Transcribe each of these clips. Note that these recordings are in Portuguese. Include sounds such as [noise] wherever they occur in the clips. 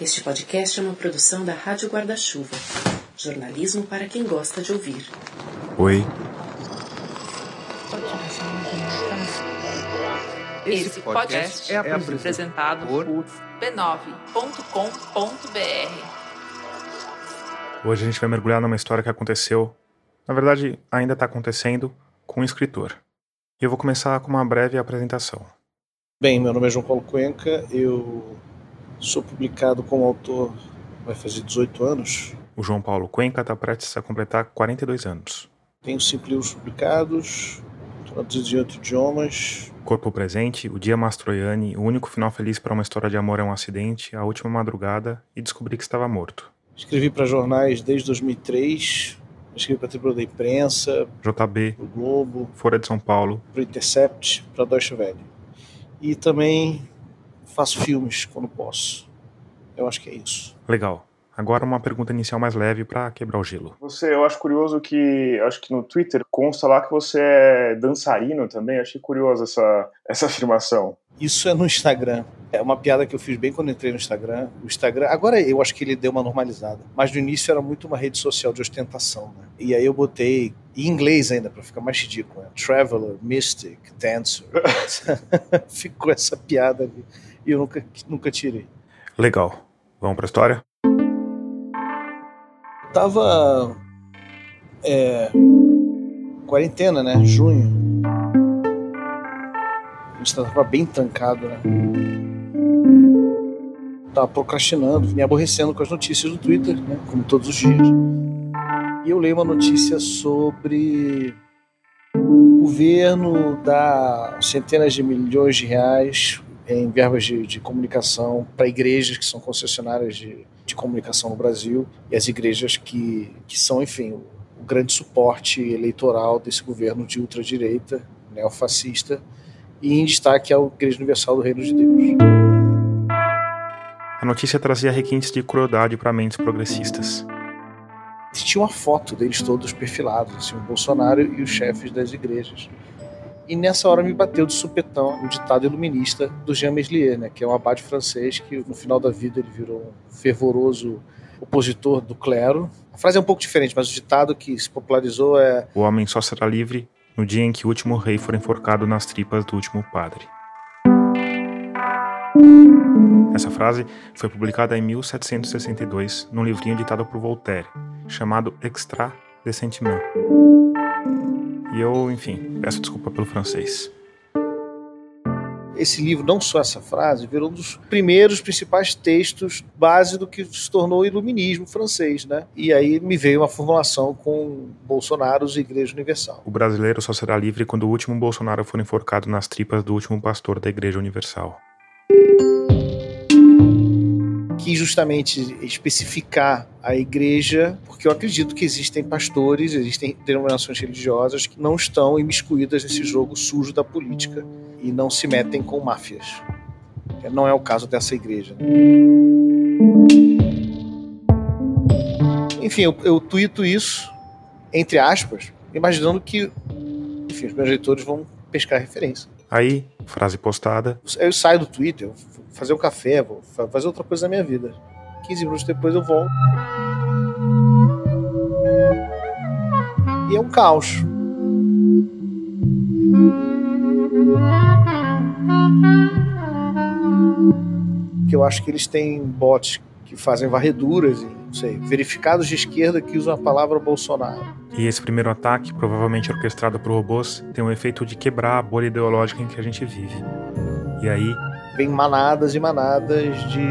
Este podcast é uma produção da Rádio Guarda-Chuva. Jornalismo para quem gosta de ouvir. Oi. Esse podcast é apresentado por b9.com.br. Hoje a gente vai mergulhar numa história que aconteceu, na verdade, ainda está acontecendo, com um escritor. E eu vou começar com uma breve apresentação. Bem, meu nome é João Paulo Cuenca, eu sou publicado como autor, vai fazer 18 anos. O João Paulo Cuenca está prestes a completar 42 anos. Tenho cinco livros publicados, traduzidos em oito idiomas. Corpo Presente, O Dia Mastroianni, O Único Final Feliz para uma História de Amor é um Acidente, A Última Madrugada e Descobri que Estava Morto. Escrevi para jornais desde 2003, escrevi para a Tribuna da Imprensa, JB, o Globo, Folha de São Paulo, para o Intercept, para a Deutsche Welle. E também faço filmes quando posso. Eu acho que é isso. Legal. Agora uma pergunta inicial mais leve para quebrar o gelo. Você, eu acho curioso que, acho que no Twitter consta lá que você é dançarino também. Achei curioso essa, essa afirmação. Isso é no Instagram. É uma piada que eu fiz bem quando entrei no Instagram. O Instagram, agora eu acho que ele deu uma normalizada, mas no início era muito uma rede social de ostentação, né? E aí eu botei em inglês ainda para ficar mais ridículo, né? Traveler, Mystic, Dancer. [laughs] [laughs] Ficou essa piada ali e eu nunca nunca tirei. Legal. Vamos para a história? Tava é, quarentena, né? Junho. A gente tava bem trancado, né? Tava procrastinando, me aborrecendo com as notícias do Twitter, né? Como todos os dias. E eu leio uma notícia sobre o governo dá centenas de milhões de reais em verbas de, de comunicação para igrejas que são concessionárias de, de comunicação no Brasil e as igrejas que, que são, enfim, o, o grande suporte eleitoral desse governo de ultradireita, neofascista, e em destaque a Igreja Universal do Reino de Deus. A notícia trazia requintes de crueldade para mentes progressistas. Tinha uma foto deles todos perfilados, assim, o Bolsonaro e os chefes das igrejas. E nessa hora me bateu de supetão o ditado iluminista do Jean Meslier, né, que é um abade francês que no final da vida ele virou um fervoroso opositor do clero. A frase é um pouco diferente, mas o ditado que se popularizou é: O homem só será livre no dia em que o último rei for enforcado nas tripas do último padre. Essa frase foi publicada em 1762 num livrinho ditado por Voltaire, chamado Extra de Sentiment. E eu, enfim, peço desculpa pelo francês. Esse livro, não só essa frase, virou um dos primeiros principais textos base do que se tornou o iluminismo francês, né? E aí me veio uma formulação com Bolsonaro e Igreja Universal. O brasileiro só será livre quando o último Bolsonaro for enforcado nas tripas do último pastor da Igreja Universal. Quis justamente especificar a igreja, porque eu acredito que existem pastores, existem denominações religiosas que não estão imiscuídas nesse jogo sujo da política e não se metem com máfias. Não é o caso dessa igreja. Enfim, eu, eu tuito isso, entre aspas, imaginando que enfim, os meus leitores vão pescar referência. Aí, frase postada. Eu saio do Twitter, fazer um café, vou fazer outra coisa na minha vida. 15 minutos depois eu volto. E é um caos. Que eu acho que eles têm bots que fazem varreduras não sei, verificados de esquerda que usam a palavra Bolsonaro. E esse primeiro ataque, provavelmente orquestrado por robôs, tem o efeito de quebrar a bolha ideológica em que a gente vive. E aí. Vem manadas e manadas de.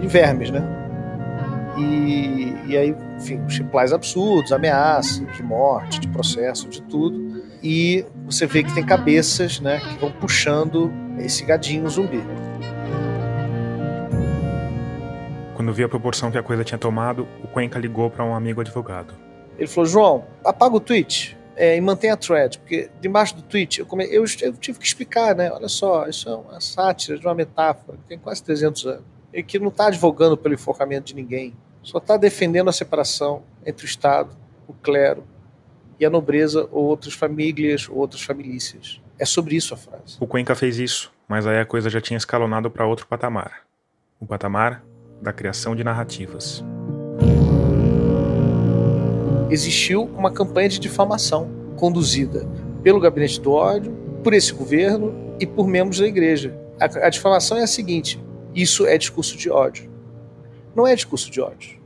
de vermes, né? E, e aí, enfim, replies absurdos, ameaças de morte, de processo, de tudo. E você vê que tem cabeças, né, que vão puxando esse gadinho zumbi. Quando vi a proporção que a coisa tinha tomado, o Cuenca ligou para um amigo advogado. Ele falou: João, apaga o tweet é, e mantém a thread, porque debaixo do tweet eu, come... eu, eu, tive que explicar, né? Olha só, isso é uma sátira de uma metáfora que tem quase 300 anos e que não está advogando pelo enforcamento de ninguém, só está defendendo a separação entre o Estado, o clero e a nobreza ou outras famílias ou outras famílias. É sobre isso a frase. O Cuenca fez isso, mas aí a coisa já tinha escalonado para outro patamar. o patamar da criação de narrativas. Existiu uma campanha de difamação conduzida pelo gabinete do ódio, por esse governo e por membros da igreja. A, a difamação é a seguinte: isso é discurso de ódio. Não é discurso de ódio.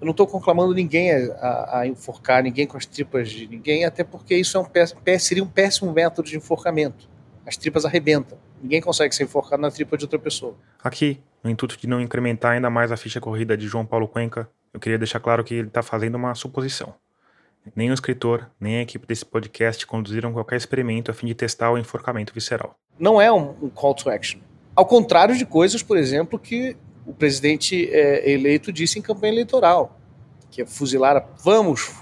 Eu não estou conclamando ninguém a, a, a, enforcar ninguém com as tripas de ninguém, até porque isso é um, seria um péssimo método de enforcamento. As tripas arrebentam. Ninguém consegue ser enforcado na tripa de outra pessoa. Aqui, no intuito de não incrementar ainda mais a ficha corrida de João Paulo Cuenca, eu queria deixar claro que ele está fazendo uma suposição. Nem o escritor, nem a equipe desse podcast conduziram qualquer experimento a fim de testar o enforcamento visceral. Não é um, call to action. Ao contrário de coisas, por exemplo, que o presidente é, eleito disse em campanha eleitoral, que é fuzilar. A... Vamos,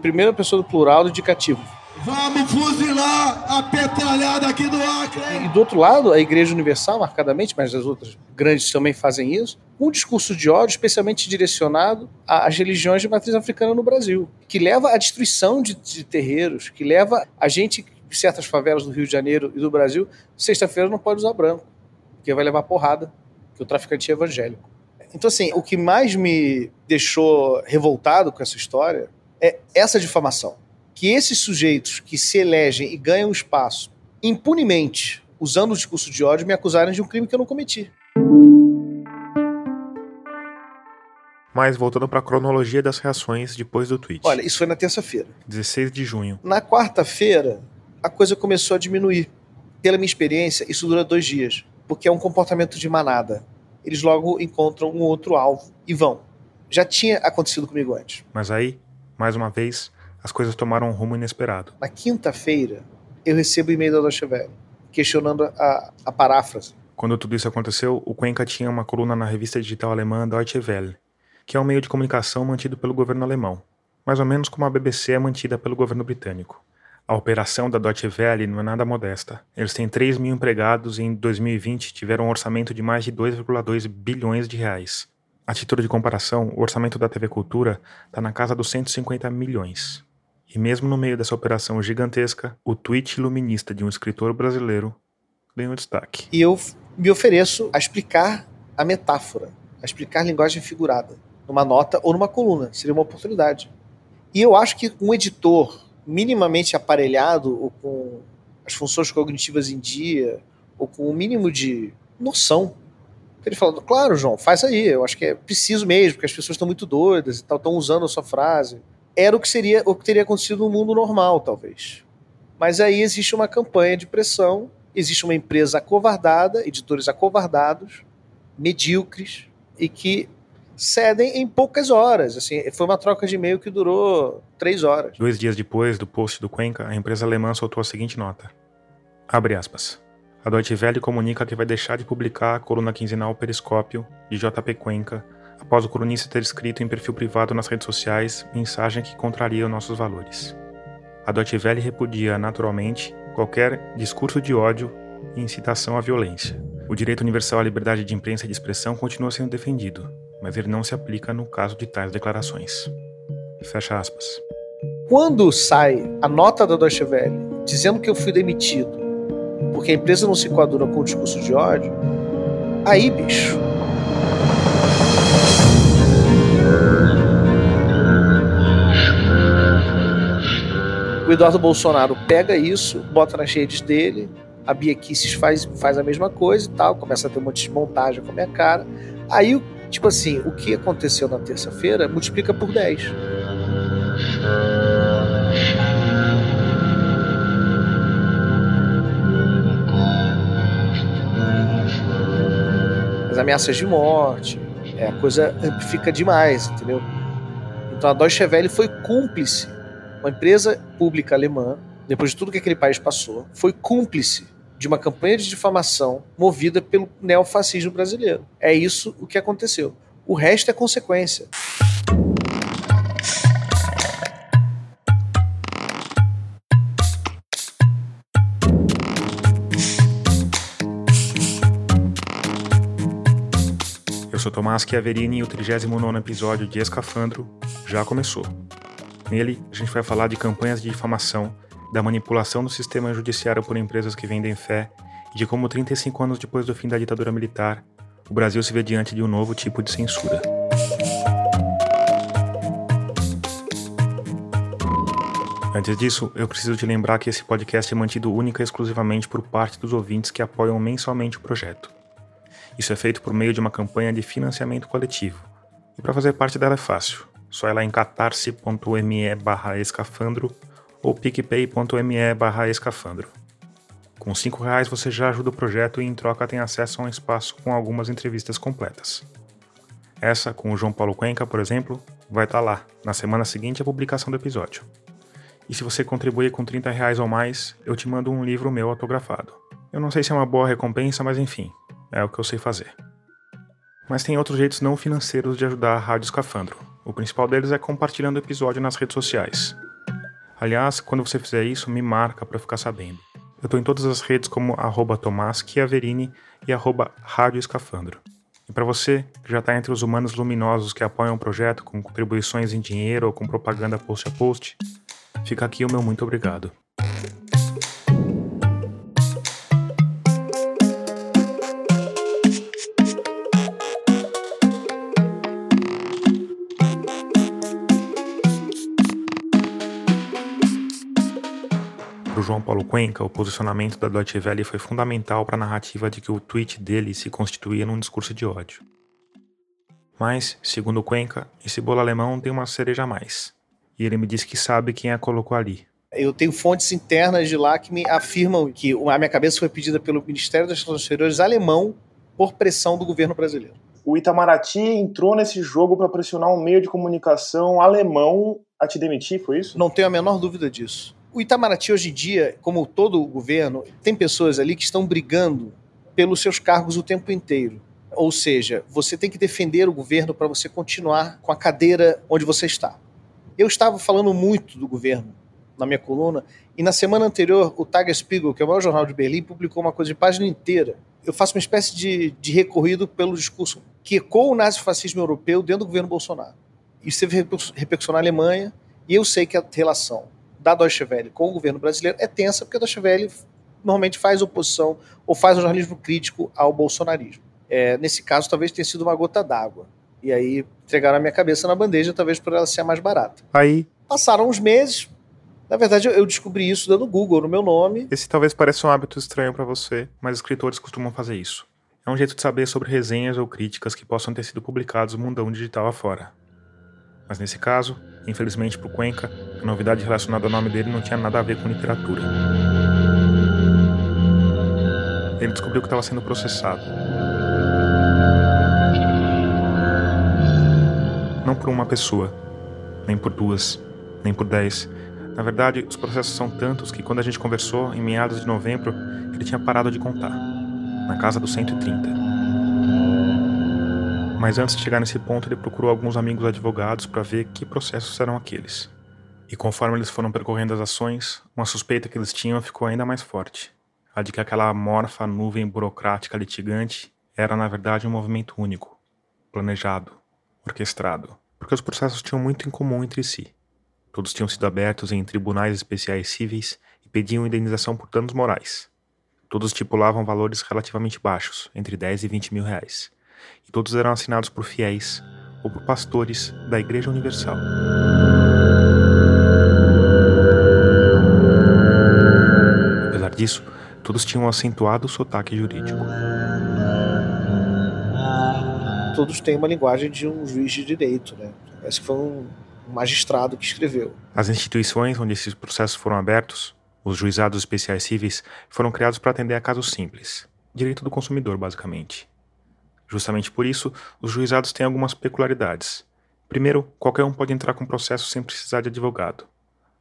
primeira pessoa do plural do indicativo. Vamos fuzilar a petralhada aqui do Acre! E do outro lado, a Igreja Universal, marcadamente, mas as outras grandes também fazem isso, um discurso de ódio especialmente direcionado às religiões de matriz africana no Brasil, que leva à destruição de, de terreiros, que leva a gente certas favelas do Rio de Janeiro e do Brasil, sexta-feira não pode usar branco, porque vai levar porrada, que o traficante é evangélico. Então, assim, o que mais me deixou revoltado com essa história é essa difamação. Que esses sujeitos que se elegem e ganham espaço impunemente, usando o discurso de ódio, me acusarem de um crime que eu não cometi. Mas voltando para a cronologia das reações depois do tweet. Olha, isso foi na terça-feira. 16 de junho. Na quarta-feira, a coisa começou a diminuir. Pela minha experiência, isso dura dois dias, porque é um comportamento de manada. Eles logo encontram um outro alvo e vão. Já tinha acontecido comigo antes. Mas aí, mais uma vez, as coisas tomaram um rumo inesperado. Na quinta-feira, eu recebo o e-mail da Deutsche Welle, questionando a, a paráfrase. Quando tudo isso aconteceu, o Cuenca tinha uma coluna na revista digital alemã Deutsche Welle, que é um meio de comunicação mantido pelo governo alemão, mais ou menos como a BBC é mantida pelo governo britânico. A operação da Deutsche Welle não é nada modesta. Eles têm 3 mil empregados e em 2020 tiveram um orçamento de mais de 2,2 bilhões de reais. A título de comparação, o orçamento da TV Cultura está na casa dos 150 milhões. E mesmo no meio dessa operação gigantesca, o tweet iluminista de um escritor brasileiro ganhou destaque. E eu me ofereço a explicar a metáfora, a explicar a linguagem figurada numa nota ou numa coluna. Seria uma oportunidade. E eu acho que um editor minimamente aparelhado ou com as funções cognitivas em dia ou com o um mínimo de noção ele falando, claro, João, faz aí, eu acho que é preciso mesmo, porque as pessoas estão muito doidas e tal, estão usando a sua frase. Era o que seria o que teria acontecido no mundo normal, talvez. Mas aí existe uma campanha de pressão, existe uma empresa acovardada, editores acovardados, medíocres, e que cedem em poucas horas. Assim, foi uma troca de e-mail que durou três horas. Dois dias depois do post do Cuenca, a empresa alemã soltou a seguinte nota. Abre aspas. A Deutsche Welle comunica que vai deixar de publicar a coluna quinzenal Periscópio de JP Cuenca após o colunista ter escrito em perfil privado nas redes sociais mensagem que contraria nossos valores. A Deutsche Welle repudia, naturalmente, qualquer discurso de ódio e incitação à violência. O direito universal à liberdade de imprensa e de expressão continua sendo defendido, mas ele não se aplica no caso de tais declarações. Fecha aspas. Quando sai a nota da Deutsche Welle dizendo que eu fui demitido porque a empresa não se coaduna com o discurso de ódio, aí, bicho. O Eduardo Bolsonaro pega isso, bota nas redes dele, a Bia Kisses faz, faz a mesma coisa e tal, começa a ter um monte de montagem com a minha cara. Aí Tipo assim, o que aconteceu na terça-feira multiplica por 10. As ameaças de morte, é, a coisa fica demais, entendeu? Então a Deutsche Welle foi cúmplice, uma empresa pública alemã, depois de tudo que aquele país passou, foi cúmplice de uma campanha de difamação movida pelo neofascismo brasileiro. É isso o que aconteceu. O resto é consequência. Eu sou Tomás Chiaverini e o 39 episódio de Escafandro já começou. Nele, a gente vai falar de campanhas de difamação da manipulação do sistema judiciário por empresas que vendem fé e de como 35 anos depois do fim da ditadura militar, o Brasil se vê diante de um novo tipo de censura. Antes disso, eu preciso te lembrar que esse podcast é mantido única e exclusivamente por parte dos ouvintes que apoiam mensalmente o projeto. Isso é feito por meio de uma campanha de financiamento coletivo. E para fazer parte dela é fácil. Só ir lá em catarse.me barra escafandro ou picpay.me barra escafandro. Com cinco reais você já ajuda o projeto e em troca tem acesso a um espaço com algumas entrevistas completas. Essa, com o João Paulo Cuenca, por exemplo, vai estar tá lá, na semana seguinte à publicação do episódio. E se você contribuir com 30 reais ou mais, eu te mando um livro meu autografado. Eu não sei se é uma boa recompensa, mas enfim, é o que eu sei fazer. Mas tem outros jeitos não financeiros de ajudar a Rádio Escafandro. O principal deles é compartilhando o episódio nas redes sociais. Aliás, quando você fizer isso, me marca para ficar sabendo. Eu estou em todas as redes como arroba Chiaverini e arroba Rádio Escafandro. E para você, que já está entre os humanos luminosos que apoiam o projeto com contribuições em dinheiro ou com propaganda post a post, Fica aqui o meu muito obrigado. João Paulo Cuenca, o posicionamento da Deutsche Welle foi fundamental para a narrativa de que o tweet dele se constituía num discurso de ódio. Mas, segundo Cuenca, esse bolo alemão tem uma cereja a mais. E ele me disse que sabe quem a colocou ali. Eu tenho fontes internas de lá que me afirmam que a minha cabeça foi pedida pelo Ministério das Relações Exteriores alemão por pressão do governo brasileiro. O Itamaraty entrou nesse jogo para pressionar um meio de comunicação alemão a te demitir, foi isso? Não tenho a menor dúvida disso. O Itamaraty hoje em dia, como todo o governo, tem pessoas ali que estão brigando pelos seus cargos o tempo inteiro. Ou seja, você tem que defender o governo para você continuar com a cadeira onde você está. Eu estava falando muito do governo na minha coluna, e na semana anterior, o Tagesspiegel, que é o maior jornal de Berlim, publicou uma coisa de página inteira. Eu faço uma espécie de, de recorrido pelo discurso que ecoa o nazifascismo europeu dentro do governo Bolsonaro. Isso teve repercussão na Alemanha, e eu sei que a relação da Deutsche Welle com o governo brasileiro é tensa, porque a Deutsche Welle normalmente faz oposição ou faz um jornalismo crítico ao bolsonarismo. É, nesse caso, talvez tenha sido uma gota d'água. E aí entregaram a minha cabeça na bandeja, talvez por ela ser a mais barata. Aí. Passaram uns meses. Na verdade, eu descobri isso dando Google no meu nome. Esse talvez pareça um hábito estranho para você, mas escritores costumam fazer isso. É um jeito de saber sobre resenhas ou críticas que possam ter sido publicados no mundão digital afora. Mas nesse caso, infelizmente para o Cuenca, a novidade relacionada ao nome dele não tinha nada a ver com literatura. Ele descobriu que estava sendo processado. não por uma pessoa, nem por duas, nem por dez. Na verdade, os processos são tantos que quando a gente conversou, em meados de novembro, ele tinha parado de contar, na casa dos 130. Mas antes de chegar nesse ponto, ele procurou alguns amigos advogados para ver que processos eram aqueles. E conforme eles foram percorrendo as ações, uma suspeita que eles tinham ficou ainda mais forte. A de que aquela amorfa nuvem burocrática litigante era, na verdade, um movimento único, planejado, orquestrado, porque os processos tinham muito em comum entre si. Todos tinham sido abertos em tribunais especiais cíveis e pediam indenização por danos morais. Todos estipulavam valores relativamente baixos, entre 10 e 20 mil reais. E todos eram assinados por fiéis ou por pastores da Igreja Universal. Apesar disso, todos tinham um acentuado sotaque jurídico todos têm uma linguagem de um juiz de direito, né? Parece que foi um magistrado que escreveu. As instituições onde esses processos foram abertos, os juizados especiais cíveis, foram criados para atender a casos simples, direito do consumidor, basicamente. Justamente por isso, os juizados têm algumas peculiaridades. Primeiro, qualquer um pode entrar com processo sem precisar de advogado.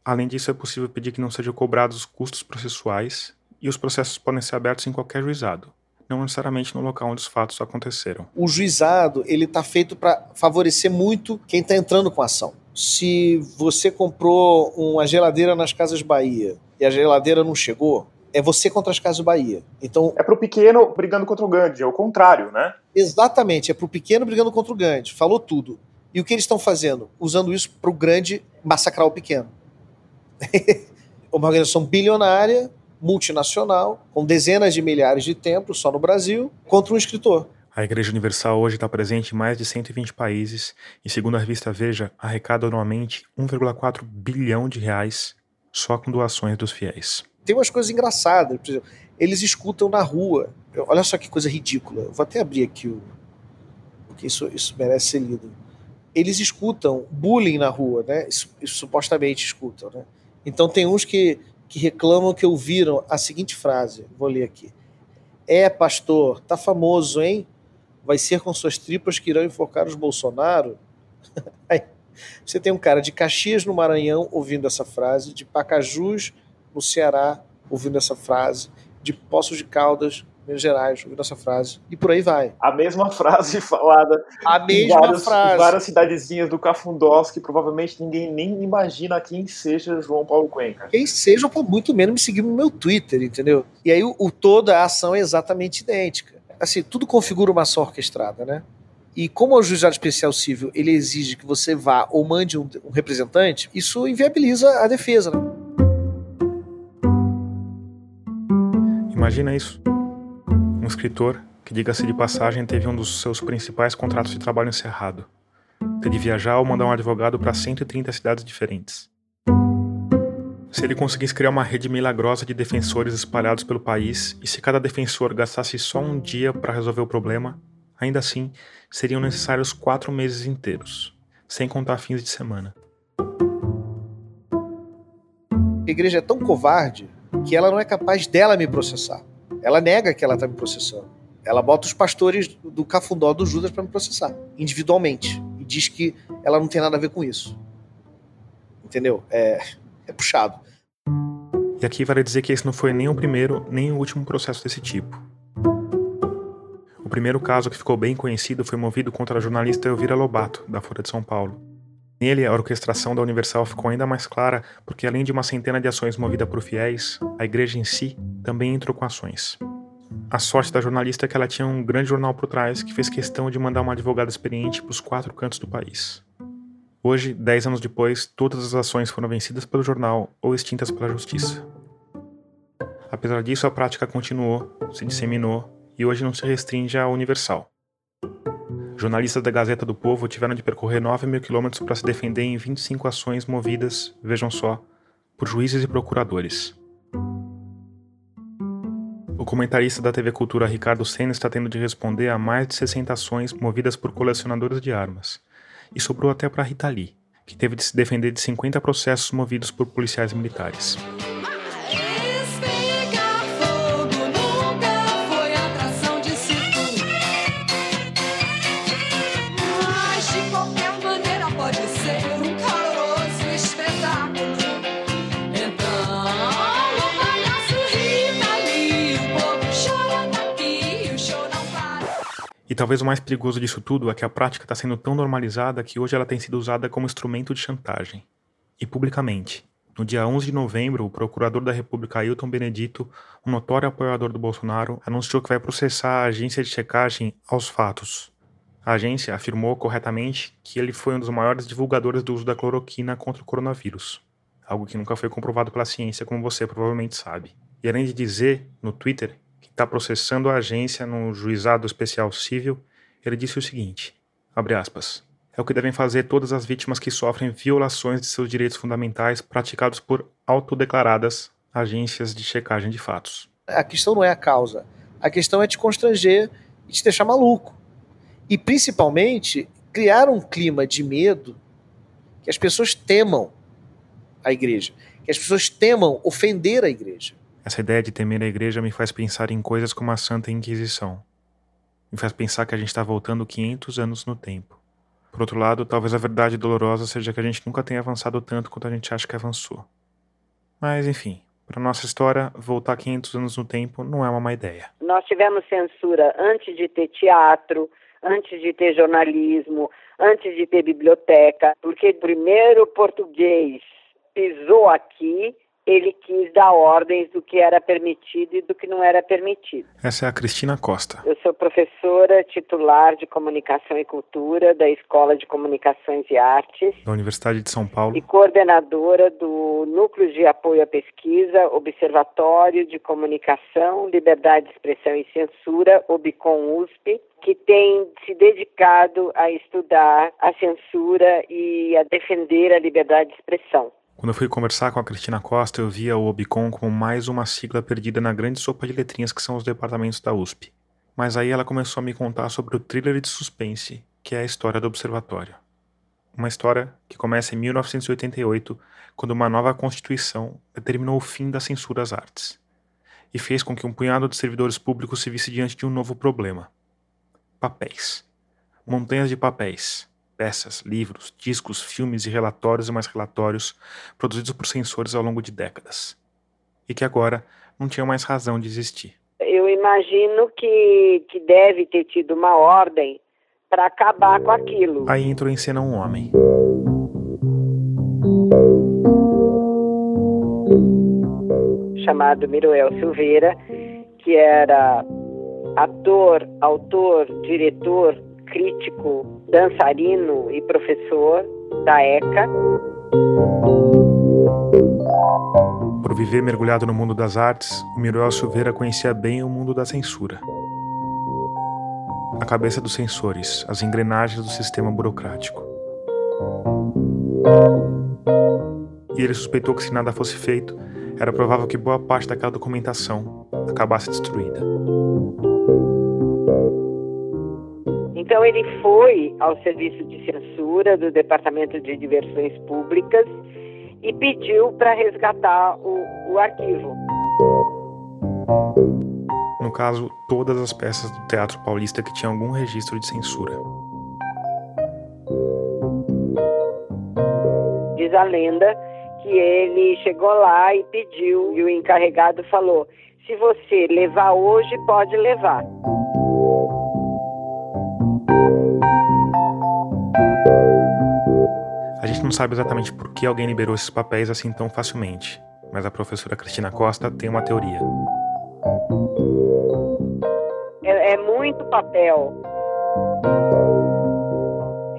Além disso, é possível pedir que não sejam cobrados os custos processuais e os processos podem ser abertos em qualquer juizado, não necessariamente no local onde os fatos aconteceram. O juizado ele está feito para favorecer muito quem está entrando com a ação. Se você comprou uma geladeira nas Casas Bahia e a geladeira não chegou, é você contra as Casas Bahia. Então é para o pequeno brigando contra o grande, é o contrário, né? Exatamente, é para o pequeno brigando contra o grande. Falou tudo. E o que eles estão fazendo? Usando isso para o grande massacrar o pequeno. [laughs] uma organização bilionária multinacional, com dezenas de milhares de templos só no Brasil, contra um escritor. A Igreja Universal hoje está presente em mais de 120 países e, segundo a revista Veja, arrecada anualmente 1,4 bilhão de reais só com doações dos fiéis. Tem umas coisas engraçadas, por exemplo, eles escutam na rua. Olha só que coisa ridícula. vou até abrir aqui o. Porque isso, isso merece ser lido. Eles escutam bullying na rua, né? Isso, isso, supostamente escutam, né? Então tem uns que, que reclamam que ouviram a seguinte frase. Vou ler aqui. É, pastor, tá famoso, hein? Vai ser com suas tripas que irão enfocar os Bolsonaro? [laughs] Aí, você tem um cara de Caxias, no Maranhão, ouvindo essa frase, de Pacajus, no Ceará, ouvindo essa frase, de Poços de Caldas, Minas Gerais, ouvindo essa frase, e por aí vai. A mesma frase [laughs] falada a mesma em várias, frase. várias cidadezinhas do Cafundós, que provavelmente ninguém nem imagina quem seja João Paulo Cuenca. Quem seja, por muito menos me seguir no meu Twitter, entendeu? E aí o, o toda a ação é exatamente idêntica. Assim, tudo configura uma ação orquestrada, né? E como o juizado especial civil ele exige que você vá ou mande um, um representante, isso inviabiliza a defesa. Né? Imagina isso. Um escritor que, diga-se de passagem, teve um dos seus principais contratos de trabalho encerrado. Ter de viajar ou mandar um advogado para 130 cidades diferentes. Se ele conseguisse criar uma rede milagrosa de defensores espalhados pelo país, e se cada defensor gastasse só um dia para resolver o problema, ainda assim seriam necessários quatro meses inteiros, sem contar fins de semana. A igreja é tão covarde que ela não é capaz dela me processar. Ela nega que ela está me processando. Ela bota os pastores do cafundó do Judas para me processar, individualmente. E diz que ela não tem nada a ver com isso. Entendeu? É, é puxado. E aqui vale dizer que esse não foi nem o primeiro nem o último processo desse tipo. O primeiro caso que ficou bem conhecido foi movido contra a jornalista Elvira Lobato, da Folha de São Paulo. Nele, a orquestração da Universal ficou ainda mais clara, porque além de uma centena de ações movidas por fiéis, a igreja em si também entrou com ações. A sorte da jornalista é que ela tinha um grande jornal por trás que fez questão de mandar uma advogada experiente para os quatro cantos do país. Hoje, dez anos depois, todas as ações foram vencidas pelo jornal ou extintas pela justiça. Apesar disso, a prática continuou, se disseminou e hoje não se restringe à Universal. Jornalistas da Gazeta do Povo tiveram de percorrer 9 mil quilômetros para se defender em 25 ações movidas, vejam só, por juízes e procuradores. O comentarista da TV Cultura Ricardo Senna está tendo de responder a mais de 60 ações movidas por colecionadores de armas. E sobrou até para Rita Lee, que teve de se defender de 50 processos movidos por policiais militares. E talvez o mais perigoso disso tudo é que a prática está sendo tão normalizada que hoje ela tem sido usada como instrumento de chantagem. E publicamente. No dia 11 de novembro, o procurador da República Ailton Benedito, um notório apoiador do Bolsonaro, anunciou que vai processar a agência de checagem aos fatos. A agência afirmou corretamente que ele foi um dos maiores divulgadores do uso da cloroquina contra o coronavírus, algo que nunca foi comprovado pela ciência, como você provavelmente sabe. E além de dizer no Twitter está processando a agência no juizado especial civil, ele disse o seguinte: abre aspas. É o que devem fazer todas as vítimas que sofrem violações de seus direitos fundamentais praticados por autodeclaradas agências de checagem de fatos. A questão não é a causa. A questão é te constranger e te deixar maluco. E principalmente criar um clima de medo que as pessoas temam a igreja, que as pessoas temam ofender a igreja. Essa ideia de temer a igreja me faz pensar em coisas como a Santa Inquisição. Me faz pensar que a gente está voltando 500 anos no tempo. Por outro lado, talvez a verdade dolorosa seja que a gente nunca tenha avançado tanto quanto a gente acha que avançou. Mas, enfim, para nossa história, voltar 500 anos no tempo não é uma má ideia. Nós tivemos censura antes de ter teatro, antes de ter jornalismo, antes de ter biblioteca, porque primeiro o português pisou aqui ele quis dar ordens do que era permitido e do que não era permitido. Essa é a Cristina Costa. Eu sou professora titular de Comunicação e Cultura da Escola de Comunicações e Artes. Da Universidade de São Paulo. E coordenadora do Núcleo de Apoio à Pesquisa, Observatório de Comunicação, Liberdade de Expressão e Censura, OBCOM USP, que tem se dedicado a estudar a censura e a defender a liberdade de expressão. Quando eu fui conversar com a Cristina Costa, eu via o Obicom como mais uma sigla perdida na grande sopa de letrinhas que são os departamentos da USP. Mas aí ela começou a me contar sobre o thriller de suspense, que é a história do Observatório. Uma história que começa em 1988, quando uma nova Constituição determinou o fim da censura às artes, e fez com que um punhado de servidores públicos se visse diante de um novo problema: papéis. Montanhas de papéis peças, livros, discos, filmes e relatórios e mais relatórios produzidos por censores ao longo de décadas. E que agora não tinham mais razão de existir. Eu imagino que, que deve ter tido uma ordem para acabar com aquilo. Aí entrou em cena um homem. Chamado Miroel Silveira, que era ator, autor, diretor, crítico, dançarino e professor da ECA. Por viver mergulhado no mundo das artes, o Miruel Silveira conhecia bem o mundo da censura. A cabeça dos censores, as engrenagens do sistema burocrático. E ele suspeitou que se nada fosse feito, era provável que boa parte daquela documentação acabasse destruída. Então ele foi ao serviço de censura do Departamento de Diversões Públicas e pediu para resgatar o, o arquivo. No caso, todas as peças do Teatro Paulista que tinham algum registro de censura. Diz a lenda que ele chegou lá e pediu, e o encarregado falou: se você levar hoje, pode levar. A gente não sabe exatamente por que alguém liberou esses papéis assim tão facilmente, mas a professora Cristina Costa tem uma teoria. É, é muito papel.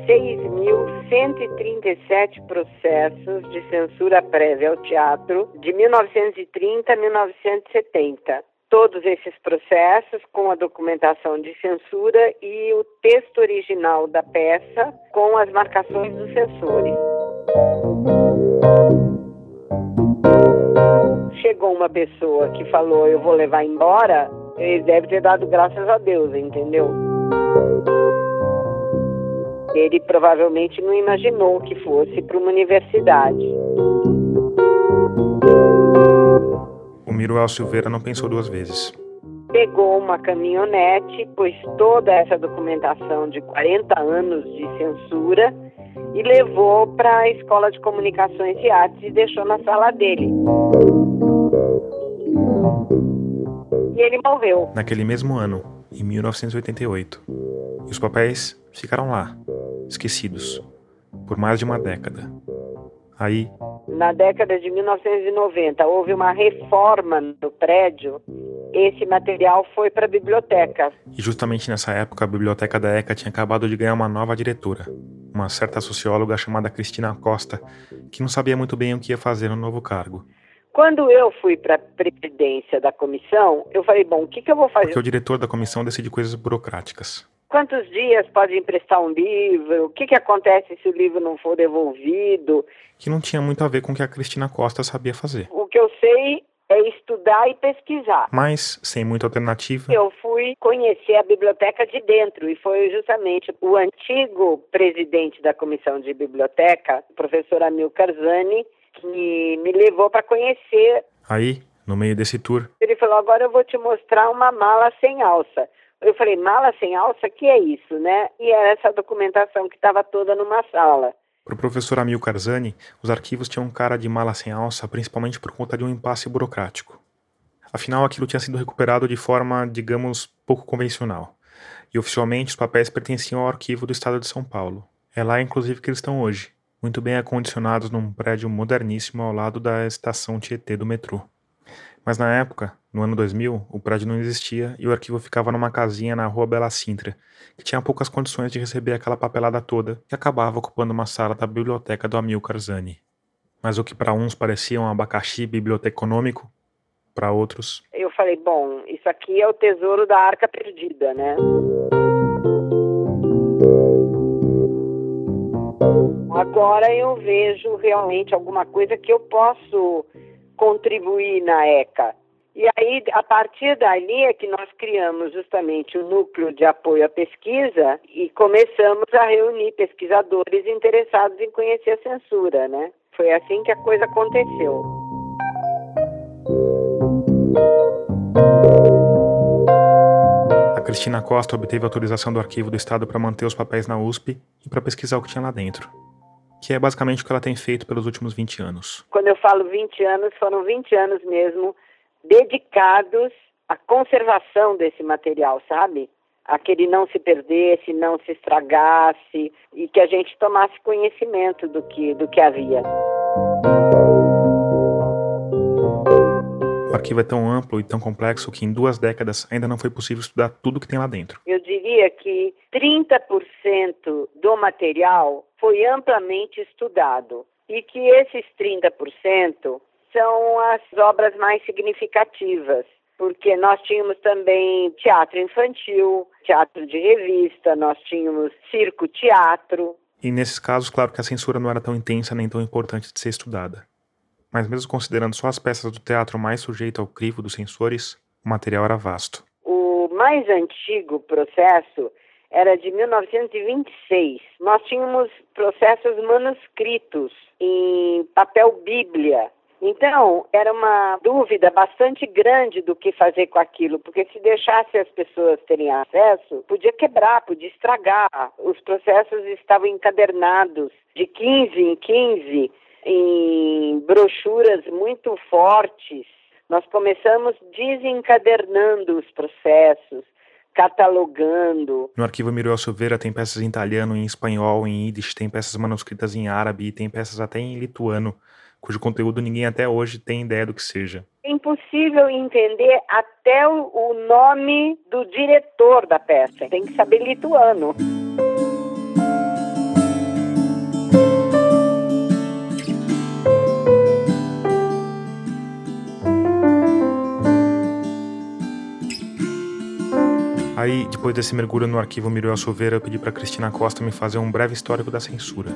6.137 processos de censura prévia ao teatro de 1930 a 1970 todos esses processos com a documentação de censura e o texto original da peça com as marcações dos censores. Chegou uma pessoa que falou: Eu vou levar embora, ele deve ter dado graças a Deus, entendeu? Ele provavelmente não imaginou que fosse para uma universidade. Miruel Silveira não pensou duas vezes. Pegou uma caminhonete, pôs toda essa documentação de 40 anos de censura e levou para a Escola de Comunicações e Artes e deixou na sala dele. E ele morreu. Naquele mesmo ano, em 1988. E os papéis ficaram lá, esquecidos, por mais de uma década. Aí. Na década de 1990, houve uma reforma no prédio. Esse material foi para a biblioteca. E justamente nessa época, a biblioteca da ECA tinha acabado de ganhar uma nova diretora, uma certa socióloga chamada Cristina Costa, que não sabia muito bem o que ia fazer no novo cargo. Quando eu fui para a presidência da comissão, eu falei: bom, o que, que eu vou fazer? Porque o diretor da comissão decide coisas burocráticas. Quantos dias pode emprestar um livro? O que, que acontece se o livro não for devolvido? Que não tinha muito a ver com o que a Cristina Costa sabia fazer. O que eu sei é estudar e pesquisar. Mas, sem muita alternativa. Eu fui conhecer a biblioteca de dentro e foi justamente o antigo presidente da comissão de biblioteca, o professor Amilcar Zani, que me levou para conhecer. Aí, no meio desse tour. Ele falou: agora eu vou te mostrar uma mala sem alça. Eu falei, mala sem alça, que é isso, né? E era essa documentação que estava toda numa sala. Para o professor Amil Karzani, os arquivos tinham cara de mala sem alça, principalmente por conta de um impasse burocrático. Afinal, aquilo tinha sido recuperado de forma, digamos, pouco convencional. E oficialmente os papéis pertenciam ao arquivo do Estado de São Paulo. É lá, inclusive, que eles estão hoje, muito bem acondicionados num prédio moderníssimo ao lado da estação Tietê do metrô. Mas na época, no ano 2000, o prédio não existia e o arquivo ficava numa casinha na rua Bela Sintra, que tinha poucas condições de receber aquela papelada toda e acabava ocupando uma sala da biblioteca do Amilcar Zani. Mas o que para uns parecia um abacaxi biblioteconômico, para outros. Eu falei, bom, isso aqui é o tesouro da arca perdida, né? Agora eu vejo realmente alguma coisa que eu posso contribuir na ECA. E aí, a partir dali é que nós criamos justamente o núcleo de apoio à pesquisa e começamos a reunir pesquisadores interessados em conhecer a censura, né? Foi assim que a coisa aconteceu. A Cristina Costa obteve autorização do Arquivo do Estado para manter os papéis na USP e para pesquisar o que tinha lá dentro que é basicamente o que ela tem feito pelos últimos 20 anos. Quando eu falo 20 anos, foram 20 anos mesmo dedicados à conservação desse material, sabe? A que ele não se perdesse, não se estragasse e que a gente tomasse conhecimento do que, do que havia. Arquivo é tão amplo e tão complexo que em duas décadas ainda não foi possível estudar tudo que tem lá dentro. Eu diria que 30% do material foi amplamente estudado e que esses 30% são as obras mais significativas, porque nós tínhamos também teatro infantil, teatro de revista, nós tínhamos circo-teatro. E nesses casos, claro que a censura não era tão intensa nem tão importante de ser estudada. Mas mesmo considerando só as peças do teatro mais sujeito ao crivo dos censores, o material era vasto. O mais antigo processo era de 1926. Nós tínhamos processos manuscritos em papel bíblia. Então, era uma dúvida bastante grande do que fazer com aquilo, porque se deixasse as pessoas terem acesso, podia quebrar, podia estragar. Os processos estavam encadernados de 15 em 15 em brochuras muito fortes. Nós começamos desencadernando os processos, catalogando. No arquivo Miriel Silveira tem peças em italiano, em espanhol, em yiddish, tem peças manuscritas em árabe, tem peças até em lituano, cujo conteúdo ninguém até hoje tem ideia do que seja. É impossível entender até o nome do diretor da peça. Tem que saber lituano. Aí, depois desse mergulho no arquivo Miriel Silveira, eu pedi para Cristina Costa me fazer um breve histórico da censura.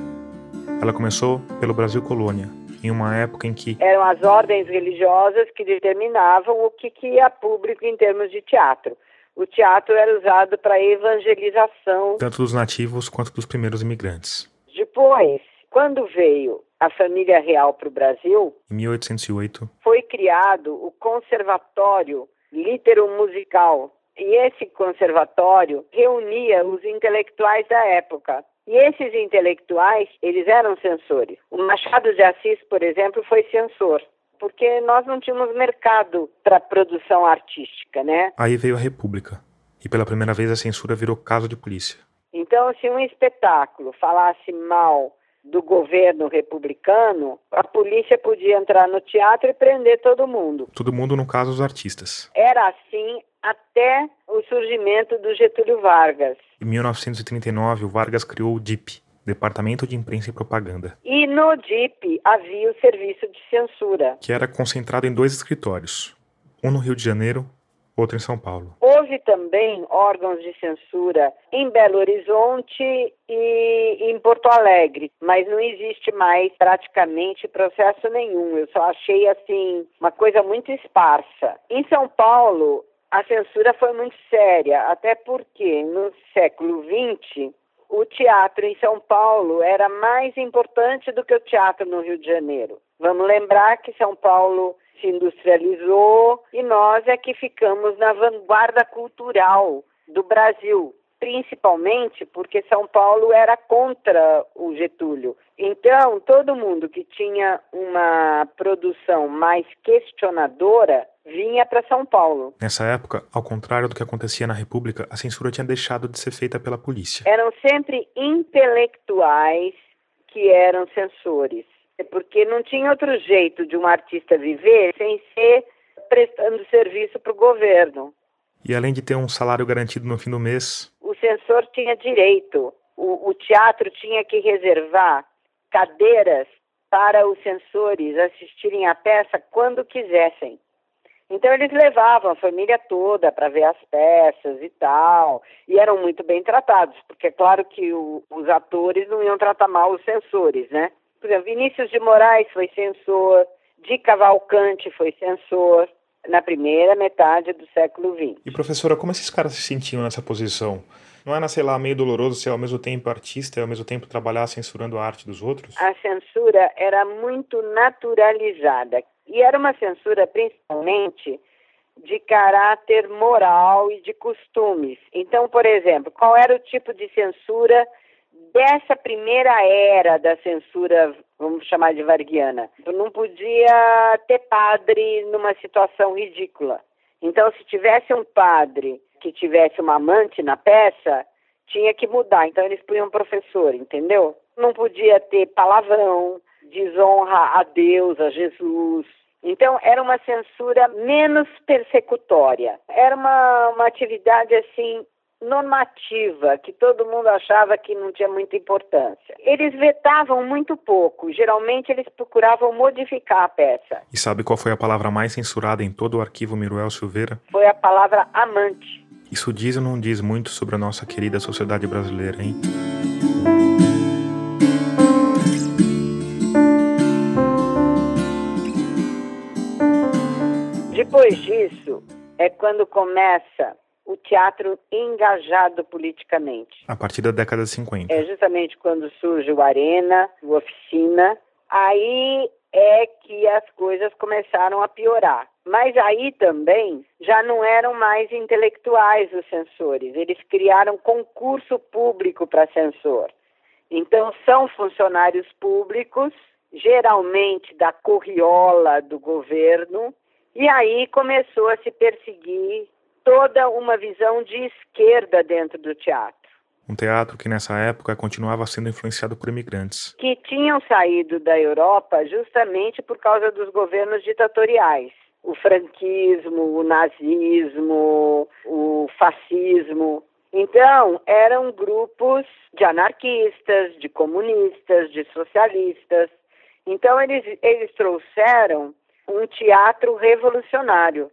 Ela começou pelo Brasil Colônia, em uma época em que eram as ordens religiosas que determinavam o que, que ia público em termos de teatro. O teatro era usado para evangelização tanto dos nativos quanto dos primeiros imigrantes. Depois, quando veio a família real para o Brasil, em 1808, foi criado o Conservatório Litero-Musical e esse conservatório reunia os intelectuais da época. E esses intelectuais, eles eram censores. O Machado de Assis, por exemplo, foi censor, porque nós não tínhamos mercado para produção artística, né? Aí veio a República. E pela primeira vez a censura virou caso de polícia. Então, se um espetáculo falasse mal do governo republicano, a polícia podia entrar no teatro e prender todo mundo. Todo mundo, no caso, os artistas. Era assim até o surgimento do Getúlio Vargas. Em 1939, o Vargas criou o DIP, Departamento de Imprensa e Propaganda. E no DIP havia o serviço de censura, que era concentrado em dois escritórios, um no Rio de Janeiro outro em São Paulo. Houve também órgãos de censura em Belo Horizonte e em Porto Alegre, mas não existe mais praticamente processo nenhum. Eu só achei assim uma coisa muito esparsa. Em São Paulo, a censura foi muito séria, até porque no século XX o teatro em São Paulo era mais importante do que o teatro no Rio de Janeiro. Vamos lembrar que São Paulo se industrializou e nós é que ficamos na vanguarda cultural do Brasil, principalmente porque São Paulo era contra o Getúlio. Então, todo mundo que tinha uma produção mais questionadora vinha para São Paulo. Nessa época, ao contrário do que acontecia na República, a censura tinha deixado de ser feita pela polícia. Eram sempre intelectuais que eram censores, porque não tinha outro jeito de um artista viver sem ser prestando serviço para o governo. E além de ter um salário garantido no fim do mês, o censor tinha direito. O, o teatro tinha que reservar cadeiras para os censores assistirem a peça quando quisessem. Então eles levavam a família toda para ver as peças e tal, e eram muito bem tratados, porque é claro que o, os atores não iam tratar mal os censores, né? Por exemplo, Vinícius de Moraes foi censor, Di Cavalcante foi censor na primeira metade do século XX. E professora, como esses caras se sentiam nessa posição? Não era, sei lá, meio doloroso ser ao mesmo tempo artista e ao mesmo tempo trabalhar censurando a arte dos outros? A censura era muito naturalizada. E era uma censura principalmente de caráter moral e de costumes. Então, por exemplo, qual era o tipo de censura dessa primeira era da censura, vamos chamar de varguiana? Não podia ter padre numa situação ridícula. Então, se tivesse um padre que tivesse uma amante na peça, tinha que mudar. Então, eles punham professor, entendeu? Não podia ter palavrão, desonra a Deus, a Jesus. Então, era uma censura menos persecutória. Era uma, uma atividade, assim, normativa, que todo mundo achava que não tinha muita importância. Eles vetavam muito pouco, geralmente eles procuravam modificar a peça. E sabe qual foi a palavra mais censurada em todo o arquivo Miruel Silveira? Foi a palavra amante. Isso diz ou não diz muito sobre a nossa querida sociedade brasileira, hein? Depois disso, é quando começa o teatro engajado politicamente. A partir da década de 50. É justamente quando surge o Arena, o Oficina. Aí é que as coisas começaram a piorar. Mas aí também já não eram mais intelectuais os censores, eles criaram concurso público para censor. Então são funcionários públicos, geralmente da corriola do governo, e aí começou a se perseguir toda uma visão de esquerda dentro do teatro. Um teatro que nessa época continuava sendo influenciado por imigrantes. Que tinham saído da Europa justamente por causa dos governos ditatoriais. O franquismo, o nazismo, o fascismo. Então, eram grupos de anarquistas, de comunistas, de socialistas. Então, eles, eles trouxeram um teatro revolucionário.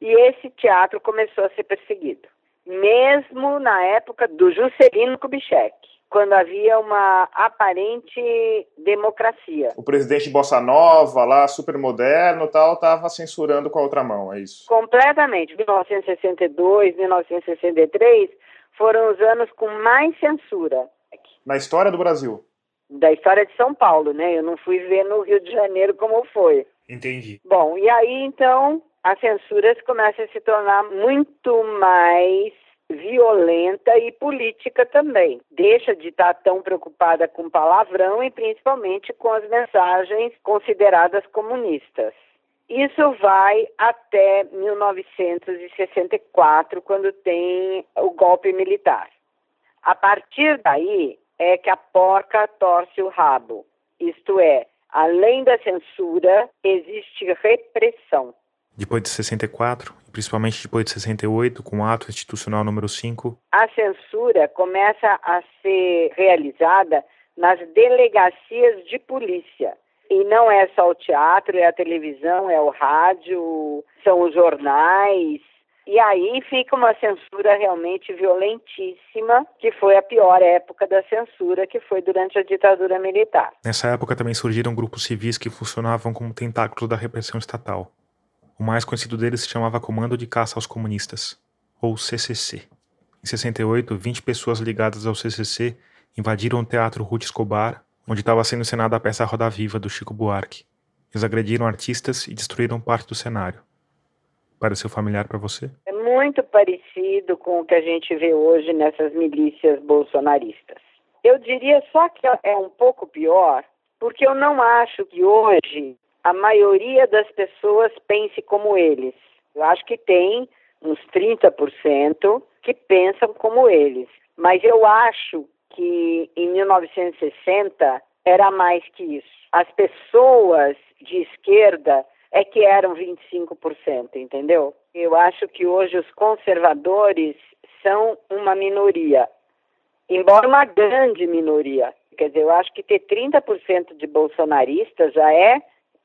E esse teatro começou a ser perseguido, mesmo na época do Juscelino Kubitschek, quando havia uma aparente democracia. O presidente Bossa Nova, lá, super moderno tal, estava censurando com a outra mão, é isso? Completamente. 1962, 1963 foram os anos com mais censura. Na história do Brasil? Da história de São Paulo, né? Eu não fui ver no Rio de Janeiro como foi. Entendi. Bom, e aí então a censura começa a se tornar muito mais violenta e política também. Deixa de estar tão preocupada com palavrão e principalmente com as mensagens consideradas comunistas. Isso vai até 1964, quando tem o golpe militar. A partir daí é que a porca torce o rabo. Isto é, além da censura, existe repressão. Depois de 64, principalmente depois de 68, com o ato institucional número 5, a censura começa a ser realizada nas delegacias de polícia. E não é só o teatro, é a televisão, é o rádio, são os jornais. E aí fica uma censura realmente violentíssima, que foi a pior época da censura, que foi durante a ditadura militar. Nessa época também surgiram grupos civis que funcionavam como tentáculos da repressão estatal. O mais conhecido deles se chamava Comando de Caça aos Comunistas, ou CCC. Em 68, 20 pessoas ligadas ao CCC invadiram o Teatro Ruth Escobar, onde estava sendo encenada a peça Roda Viva do Chico Buarque. Eles agrediram artistas e destruíram parte do cenário. Pareceu familiar para você? É muito parecido com o que a gente vê hoje nessas milícias bolsonaristas. Eu diria só que é um pouco pior, porque eu não acho que hoje a maioria das pessoas pense como eles. Eu acho que tem uns 30% que pensam como eles. Mas eu acho que em 1960 era mais que isso. As pessoas de esquerda é que eram 25%, entendeu? Eu acho que hoje os conservadores são uma minoria, embora uma grande minoria. Quer dizer, eu acho que ter 30% de bolsonaristas já é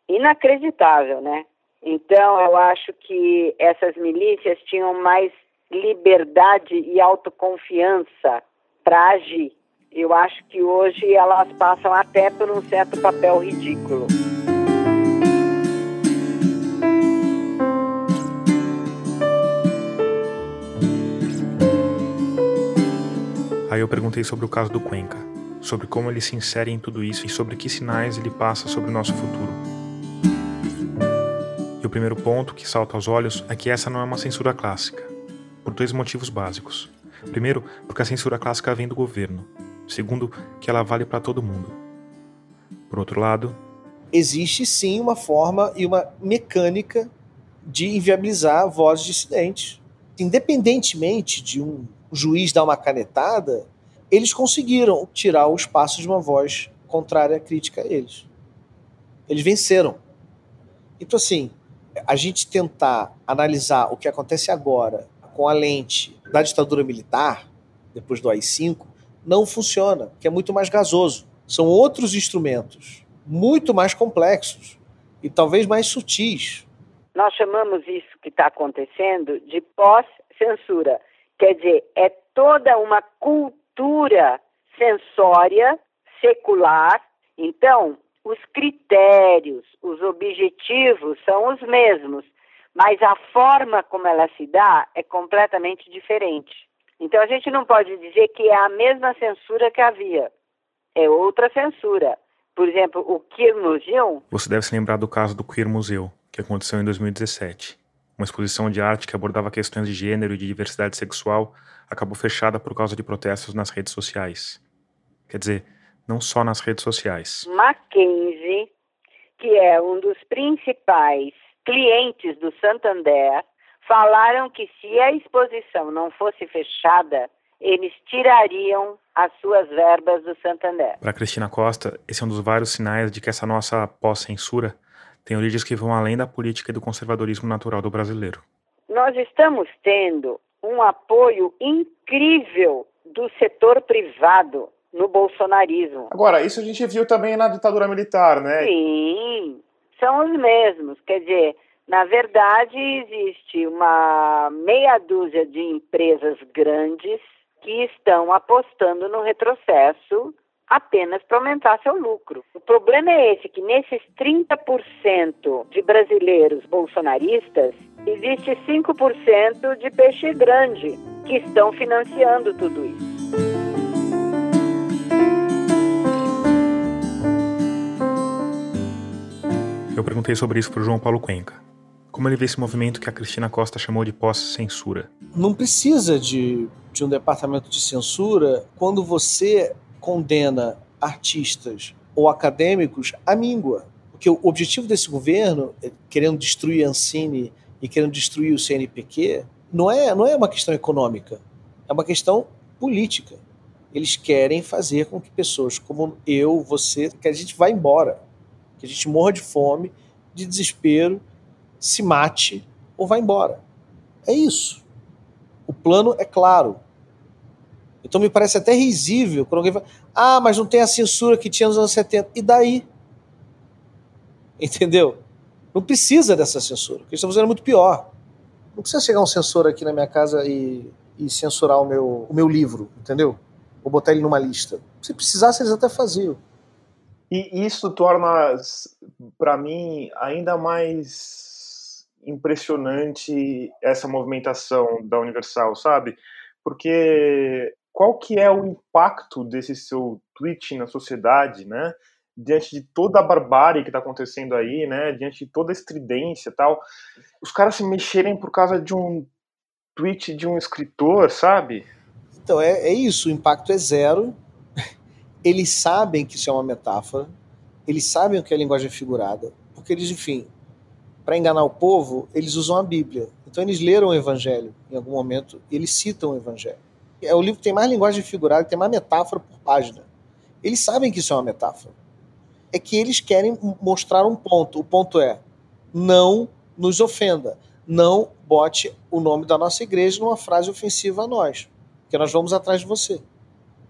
inacreditável, né? Então, eu acho que essas milícias tinham mais liberdade e autoconfiança para agir. Eu acho que hoje elas passam até por um certo papel ridículo. Aí eu perguntei sobre o caso do Cuenca, sobre como ele se insere em tudo isso e sobre que sinais ele passa sobre o nosso futuro. E o primeiro ponto que salta aos olhos é que essa não é uma censura clássica, por dois motivos básicos. Primeiro, porque a censura clássica vem do governo. Segundo, que ela vale para todo mundo. Por outro lado, existe sim uma forma e uma mecânica de inviabilizar vozes dissidentes. Independentemente de um juiz dar uma canetada, eles conseguiram tirar o espaço de uma voz contrária à crítica a eles. Eles venceram. Então, assim, a gente tentar analisar o que acontece agora com a lente da ditadura militar, depois do AI-5, não funciona, que é muito mais gasoso. São outros instrumentos, muito mais complexos e talvez mais sutis. Nós chamamos isso que está acontecendo de pós-censura. Quer dizer, é toda uma cultura sensória, secular. Então, os critérios, os objetivos são os mesmos, mas a forma como ela se dá é completamente diferente. Então a gente não pode dizer que é a mesma censura que havia, é outra censura. Por exemplo, o Queer Museum. Você deve se lembrar do caso do Queer Museu, que aconteceu em 2017. Uma exposição de arte que abordava questões de gênero e de diversidade sexual acabou fechada por causa de protestos nas redes sociais. Quer dizer, não só nas redes sociais. Mackenzie, que é um dos principais clientes do Santander falaram que se a exposição não fosse fechada, eles tirariam as suas verbas do Santander. Para Cristina Costa, esse é um dos vários sinais de que essa nossa pós-censura tem origens que vão além da política e do conservadorismo natural do brasileiro. Nós estamos tendo um apoio incrível do setor privado no bolsonarismo. Agora, isso a gente viu também na ditadura militar, né? Sim, são os mesmos. Quer dizer, na verdade, existe uma meia dúzia de empresas grandes que estão apostando no retrocesso apenas para aumentar seu lucro. O problema é esse, que nesses 30% de brasileiros bolsonaristas, existe 5% de peixe grande que estão financiando tudo isso. Perguntei sobre isso para João Paulo Cuenca. Como ele vê esse movimento que a Cristina Costa chamou de pós-censura? Não precisa de, de um departamento de censura quando você condena artistas ou acadêmicos à míngua. Porque o objetivo desse governo, é querendo destruir a Ancine e querendo destruir o CNPq, não é, não é uma questão econômica, é uma questão política. Eles querem fazer com que pessoas como eu, você, que a gente vá embora que a gente morra de fome, de desespero, se mate ou vá embora. É isso. O plano é claro. Então me parece até risível quando alguém fala: ah, mas não tem a censura que tinha nos anos 70. E daí? Entendeu? Não precisa dessa censura, porque eles estão fazendo muito pior. Não precisa chegar um censor aqui na minha casa e, e censurar o meu, o meu livro, entendeu? Ou botar ele numa lista. Se precisasse, eles até faziam. E isso torna, para mim, ainda mais impressionante essa movimentação da Universal, sabe? Porque qual que é o impacto desse seu tweet na sociedade, né? Diante de toda a barbárie que está acontecendo aí, né? Diante de toda a estridência tal, os caras se mexerem por causa de um tweet de um escritor, sabe? Então é, é isso, o impacto é zero eles sabem que isso é uma metáfora, eles sabem o que é linguagem figurada, porque eles, enfim, para enganar o povo, eles usam a Bíblia. Então eles leram o Evangelho em algum momento, eles citam o Evangelho. É o livro que tem mais linguagem figurada, tem mais metáfora por página. Eles sabem que isso é uma metáfora. é que eles querem mostrar um ponto. O ponto é: não nos ofenda, não bote o nome da nossa igreja numa frase ofensiva a nós, porque nós vamos atrás de você.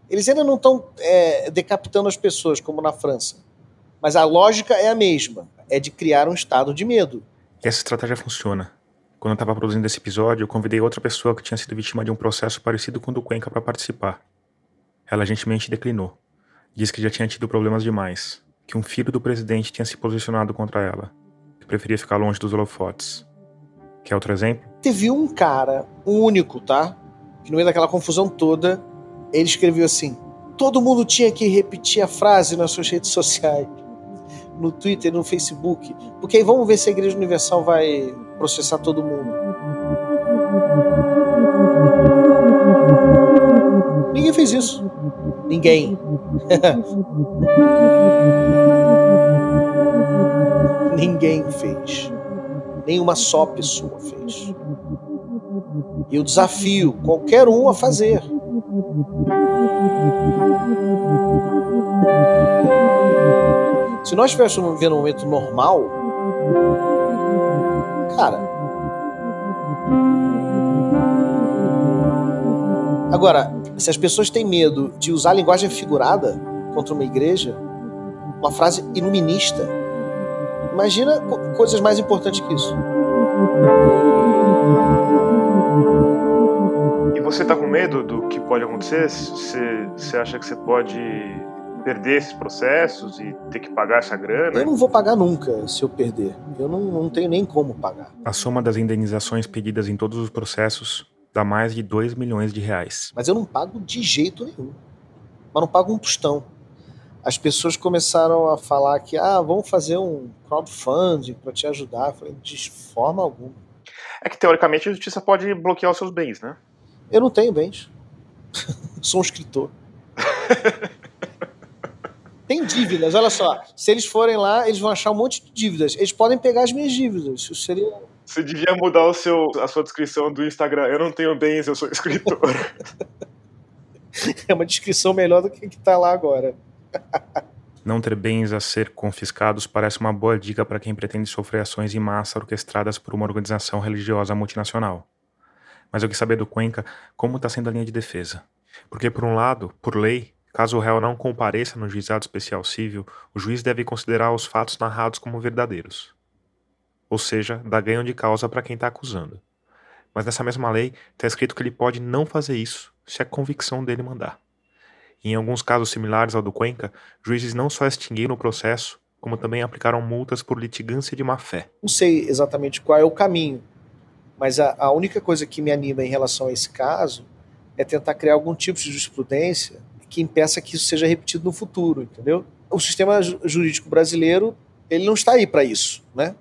Eles ainda não estão é, decapitando as pessoas como na França, mas a lógica é a mesma: é de criar um estado de medo. Essa estratégia funciona. Quando eu estava produzindo esse episódio, eu convidei outra pessoa que tinha sido vítima de um processo parecido com o do Cuenca para participar. Ela gentilmente declinou. Disse que já tinha tido problemas demais, que um filho do presidente tinha se posicionado contra ela, que preferia ficar longe dos holofotes. Quer outro exemplo? Teve um cara, um único, tá? Que no meio daquela confusão toda, ele escreveu assim: todo mundo tinha que repetir a frase nas suas redes sociais, no Twitter, no Facebook, porque aí vamos ver se a Igreja Universal vai processar todo mundo. Ninguém fez isso. Ninguém. [laughs] Ninguém fez. Nenhuma só pessoa fez. Eu desafio qualquer um a fazer. Se nós estivéssemos vivendo um momento normal, cara. Agora, se as pessoas têm medo de usar linguagem figurada contra uma igreja, uma frase iluminista, imagina coisas mais importantes que isso. Você está com medo do que pode acontecer? Você, você acha que você pode perder esses processos e ter que pagar essa grana? Eu não vou pagar nunca se eu perder. Eu não, não tenho nem como pagar. A soma das indenizações pedidas em todos os processos dá mais de 2 milhões de reais. Mas eu não pago de jeito nenhum. Mas não pago um tostão. As pessoas começaram a falar que, ah, vamos fazer um crowdfunding para te ajudar. Eu falei, de forma alguma. É que, teoricamente, a justiça pode bloquear os seus bens, né? Eu não tenho bens. [laughs] Sou um escritor. [laughs] Tem dívidas, olha só. Se eles forem lá, eles vão achar um monte de dívidas. Eles podem pegar as minhas dívidas. Isso seria. Você devia mudar o seu, a sua descrição do Instagram. Eu não tenho bens, eu sou escritor. [laughs] é uma descrição melhor do que está lá agora. Não ter bens a ser confiscados parece uma boa dica para quem pretende sofrer ações em massa orquestradas por uma organização religiosa multinacional. Mas eu quis saber do Cuenca como está sendo a linha de defesa. Porque, por um lado, por lei, Caso o réu não compareça no juizado especial civil, o juiz deve considerar os fatos narrados como verdadeiros. Ou seja, dá ganho de causa para quem está acusando. Mas nessa mesma lei está escrito que ele pode não fazer isso se a convicção dele mandar. E em alguns casos similares ao do Cuenca, juízes não só extinguiram o processo, como também aplicaram multas por litigância de má-fé. Não sei exatamente qual é o caminho, mas a, a única coisa que me anima em relação a esse caso é tentar criar algum tipo de jurisprudência que impeça que isso seja repetido no futuro, entendeu? O sistema jurídico brasileiro, ele não está aí para isso, né?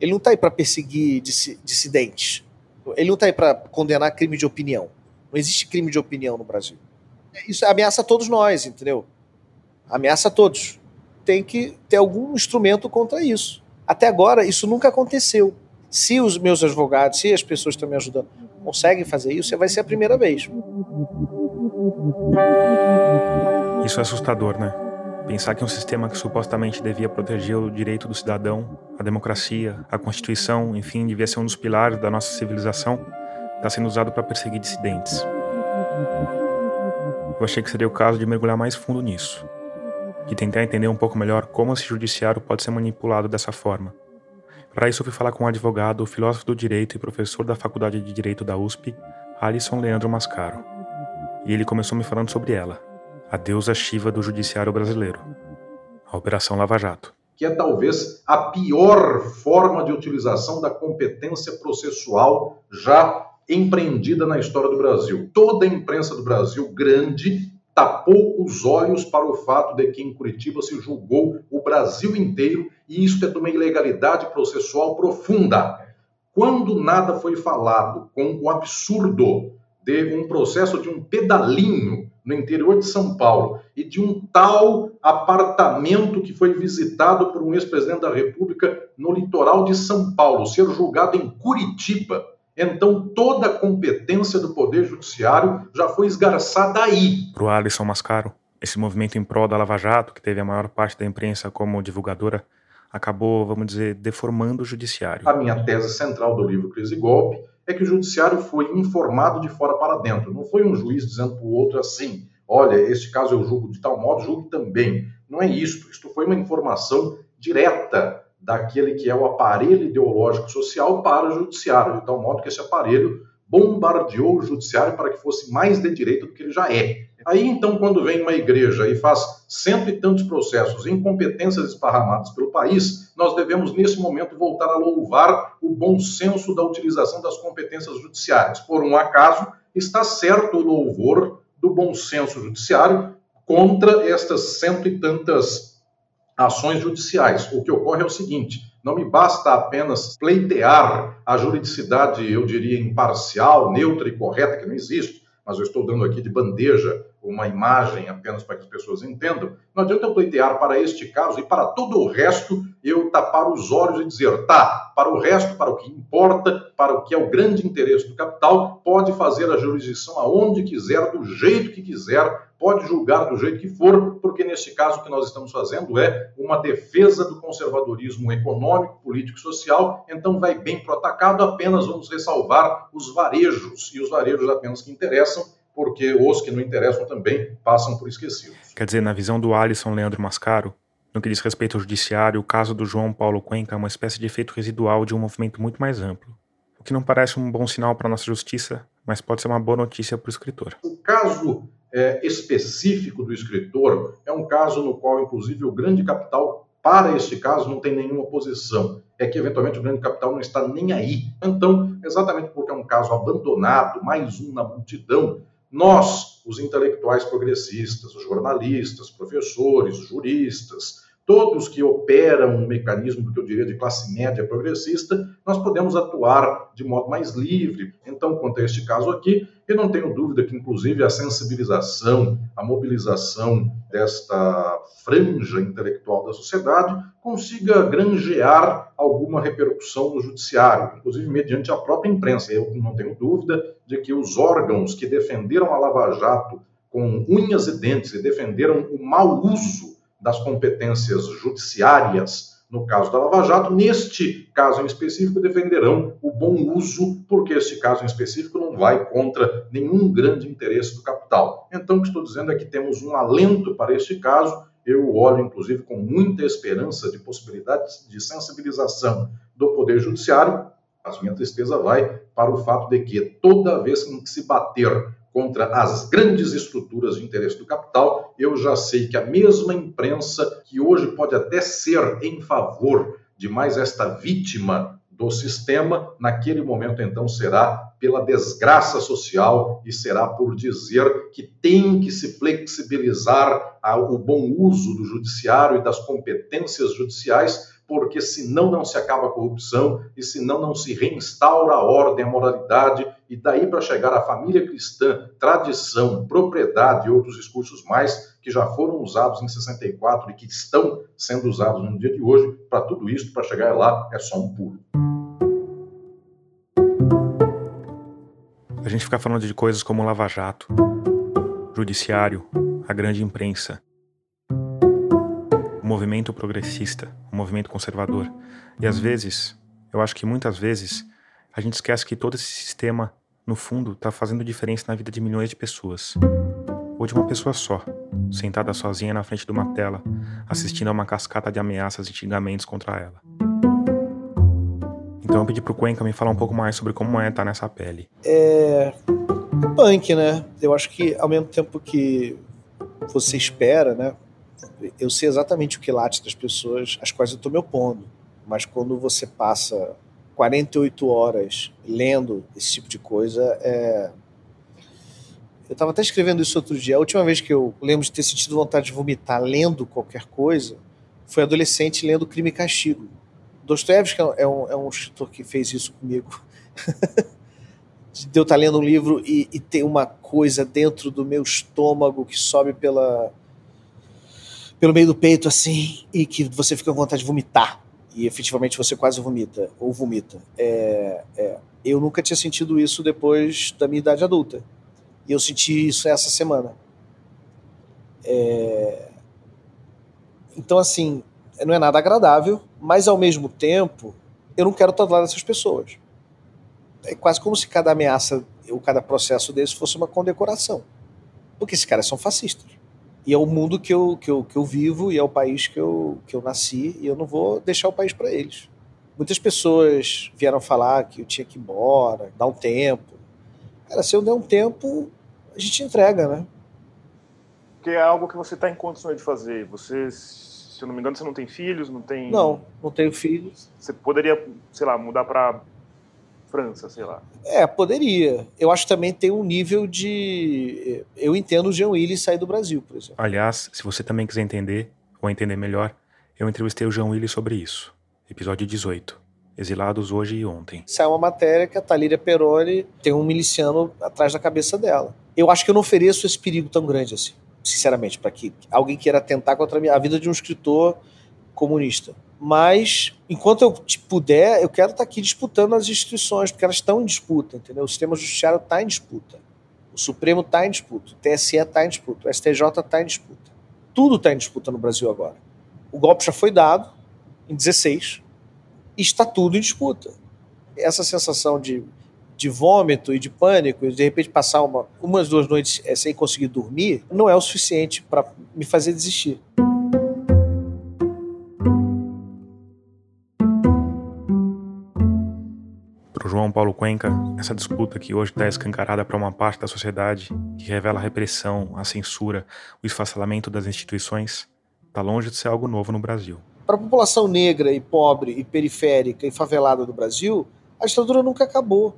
Ele não está aí para perseguir dissidentes. Ele não está aí para condenar crime de opinião. Não existe crime de opinião no Brasil. Isso ameaça todos nós, entendeu? Ameaça todos. Tem que ter algum instrumento contra isso. Até agora, isso nunca aconteceu. Se os meus advogados, se as pessoas que estão me ajudando conseguem fazer isso, vai ser a primeira vez. Isso é assustador, né? Pensar que um sistema que supostamente devia proteger o direito do cidadão, a democracia, a Constituição, enfim, devia ser um dos pilares da nossa civilização, está sendo usado para perseguir dissidentes. Eu achei que seria o caso de mergulhar mais fundo nisso, de tentar entender um pouco melhor como esse judiciário pode ser manipulado dessa forma. Eu fui falar com um advogado, filósofo do direito e professor da Faculdade de Direito da USP, Alisson Leandro Mascaro. E ele começou me falando sobre ela, a deusa Shiva do judiciário brasileiro, a Operação Lava Jato. Que é talvez a pior forma de utilização da competência processual já empreendida na história do Brasil. Toda a imprensa do Brasil grande tapou os olhos para o fato de que em Curitiba se julgou o Brasil inteiro e isso é de uma ilegalidade processual profunda. Quando nada foi falado com o absurdo de um processo de um pedalinho no interior de São Paulo e de um tal apartamento que foi visitado por um ex-presidente da República no litoral de São Paulo, ser julgado em Curitiba, então toda a competência do Poder Judiciário já foi esgarçada aí. Para o Alisson Mascaro, esse movimento em prol da Lava Jato, que teve a maior parte da imprensa como divulgadora, acabou, vamos dizer, deformando o judiciário. A minha tese central do livro Crise e Golpe é que o judiciário foi informado de fora para dentro. Não foi um juiz dizendo para o outro assim: olha, este caso eu julgo de tal modo, julgue também. Não é isto. Isto foi uma informação direta daquele que é o aparelho ideológico social para o judiciário, de tal modo que esse aparelho bombardeou o judiciário para que fosse mais de direito do que ele já é. Aí então, quando vem uma igreja e faz cento e tantos processos, incompetências esparramadas pelo país, nós devemos nesse momento voltar a louvar o bom senso da utilização das competências judiciárias. Por um acaso, está certo o louvor do bom senso judiciário contra estas cento e tantas ações judiciais. O que ocorre é o seguinte: não me basta apenas pleitear a juridicidade, eu diria, imparcial, neutra e correta, que não existe, mas eu estou dando aqui de bandeja uma imagem apenas para que as pessoas entendam. Não adianta eu pleitear para este caso e para todo o resto eu tapar os olhos e dizer, tá, para o resto, para o que importa, para o que é o grande interesse do capital, pode fazer a jurisdição aonde quiser, do jeito que quiser, pode julgar do jeito que for, porque neste caso o que nós estamos fazendo é uma defesa do conservadorismo econômico, político e social, então vai bem para o atacado, apenas vamos ressalvar os varejos, e os varejos apenas que interessam, porque os que não interessam também passam por esquecidos. Quer dizer, na visão do Alisson Leandro Mascaro, no que diz respeito ao judiciário, o caso do João Paulo Cuenca é uma espécie de efeito residual de um movimento muito mais amplo. O que não parece um bom sinal para a nossa justiça, mas pode ser uma boa notícia para o escritor. O caso é, específico do escritor é um caso no qual, inclusive, o grande capital, para este caso, não tem nenhuma posição. É que, eventualmente, o grande capital não está nem aí. Então, exatamente porque é um caso abandonado, mais um na multidão, nós, os intelectuais progressistas, os jornalistas, professores, juristas, todos que operam um mecanismo que eu diria de classe média progressista, nós podemos atuar de modo mais livre. Então, quanto a este caso aqui, eu não tenho dúvida que, inclusive, a sensibilização, a mobilização desta franja intelectual da sociedade consiga granjear alguma repercussão no judiciário, inclusive mediante a própria imprensa. Eu não tenho dúvida de que os órgãos que defenderam a Lava Jato com unhas e dentes e defenderam o mau uso das competências judiciárias no caso da Lava Jato, neste caso em específico, defenderão o bom uso, porque este caso em específico não vai contra nenhum grande interesse do capital. Então, o que estou dizendo é que temos um alento para este caso. Eu olho, inclusive, com muita esperança de possibilidades de sensibilização do Poder Judiciário. Mas minha tristeza vai para o fato de que toda vez que se bater contra as grandes estruturas de interesse do capital, eu já sei que a mesma imprensa, que hoje pode até ser em favor de mais esta vítima do sistema, naquele momento então será pela desgraça social e será por dizer que tem que se flexibilizar o bom uso do judiciário e das competências judiciais porque senão não se acaba a corrupção e senão não se reinstaura a ordem, a moralidade, e daí para chegar à família cristã, tradição, propriedade e outros discursos mais que já foram usados em 64 e que estão sendo usados no dia de hoje, para tudo isso, para chegar lá, é só um pulo. A gente fica falando de coisas como Lava Jato, Judiciário, a grande imprensa, movimento progressista, o movimento conservador. E às vezes, eu acho que muitas vezes, a gente esquece que todo esse sistema, no fundo, está fazendo diferença na vida de milhões de pessoas. Ou de uma pessoa só, sentada sozinha na frente de uma tela, assistindo a uma cascata de ameaças e xingamentos contra ela. Então eu pedi pro Cuenca me falar um pouco mais sobre como é estar nessa pele. É. punk, né? Eu acho que ao mesmo tempo que você espera, né? eu sei exatamente o que late das pessoas às quais eu estou me opondo. Mas quando você passa 48 horas lendo esse tipo de coisa, é... eu estava até escrevendo isso outro dia. A última vez que eu lembro de ter sentido vontade de vomitar lendo qualquer coisa foi adolescente lendo Crime e Castigo. Dostoevsky é um, é um escritor que fez isso comigo. [laughs] de eu estar lendo um livro e, e ter uma coisa dentro do meu estômago que sobe pela pelo meio do peito assim e que você fica com vontade de vomitar e efetivamente você quase vomita ou vomita. É, é, eu nunca tinha sentido isso depois da minha idade adulta e eu senti isso essa semana. É... Então, assim, não é nada agradável, mas ao mesmo tempo, eu não quero estar do lado dessas pessoas. É quase como se cada ameaça ou cada processo desse fosse uma condecoração. Porque esses caras são fascistas. E é o mundo que eu, que eu, que eu vivo e é o país que eu, que eu nasci e eu não vou deixar o país para eles. Muitas pessoas vieram falar que eu tinha que ir embora, dar um tempo. Cara, se eu der um tempo, a gente entrega, né? Porque é algo que você está em condições de fazer. Você, se eu não me engano, você não tem filhos, não tem. Não, não tenho filhos. Você poderia, sei lá, mudar para França, sei lá. É, poderia. Eu acho que também tem um nível de. Eu entendo o Jean Willis sair do Brasil, por exemplo. Aliás, se você também quiser entender, ou entender melhor, eu entrevistei o Jean Willis sobre isso. Episódio 18. Exilados hoje e ontem. Saiu uma matéria que a Talíria Peroni tem um miliciano atrás da cabeça dela. Eu acho que eu não ofereço esse perigo tão grande assim, sinceramente, para que alguém queira atentar contra a vida de um escritor comunista. Mas, enquanto eu puder, eu quero estar aqui disputando as instituições, porque elas estão em disputa, entendeu? O sistema judiciário está em disputa. O Supremo está em disputa. O TSE está em disputa. O STJ está em disputa. Tudo está em disputa no Brasil agora. O golpe já foi dado em 16 está tudo em disputa. Essa sensação de, de vômito e de pânico, e de repente passar uma, umas duas noites é, sem conseguir dormir, não é o suficiente para me fazer desistir. Paulo Cuenca, essa disputa que hoje está escancarada para uma parte da sociedade, que revela a repressão, a censura, o esfacelamento das instituições, está longe de ser algo novo no Brasil. Para a população negra e pobre e periférica e favelada do Brasil, a ditadura nunca acabou.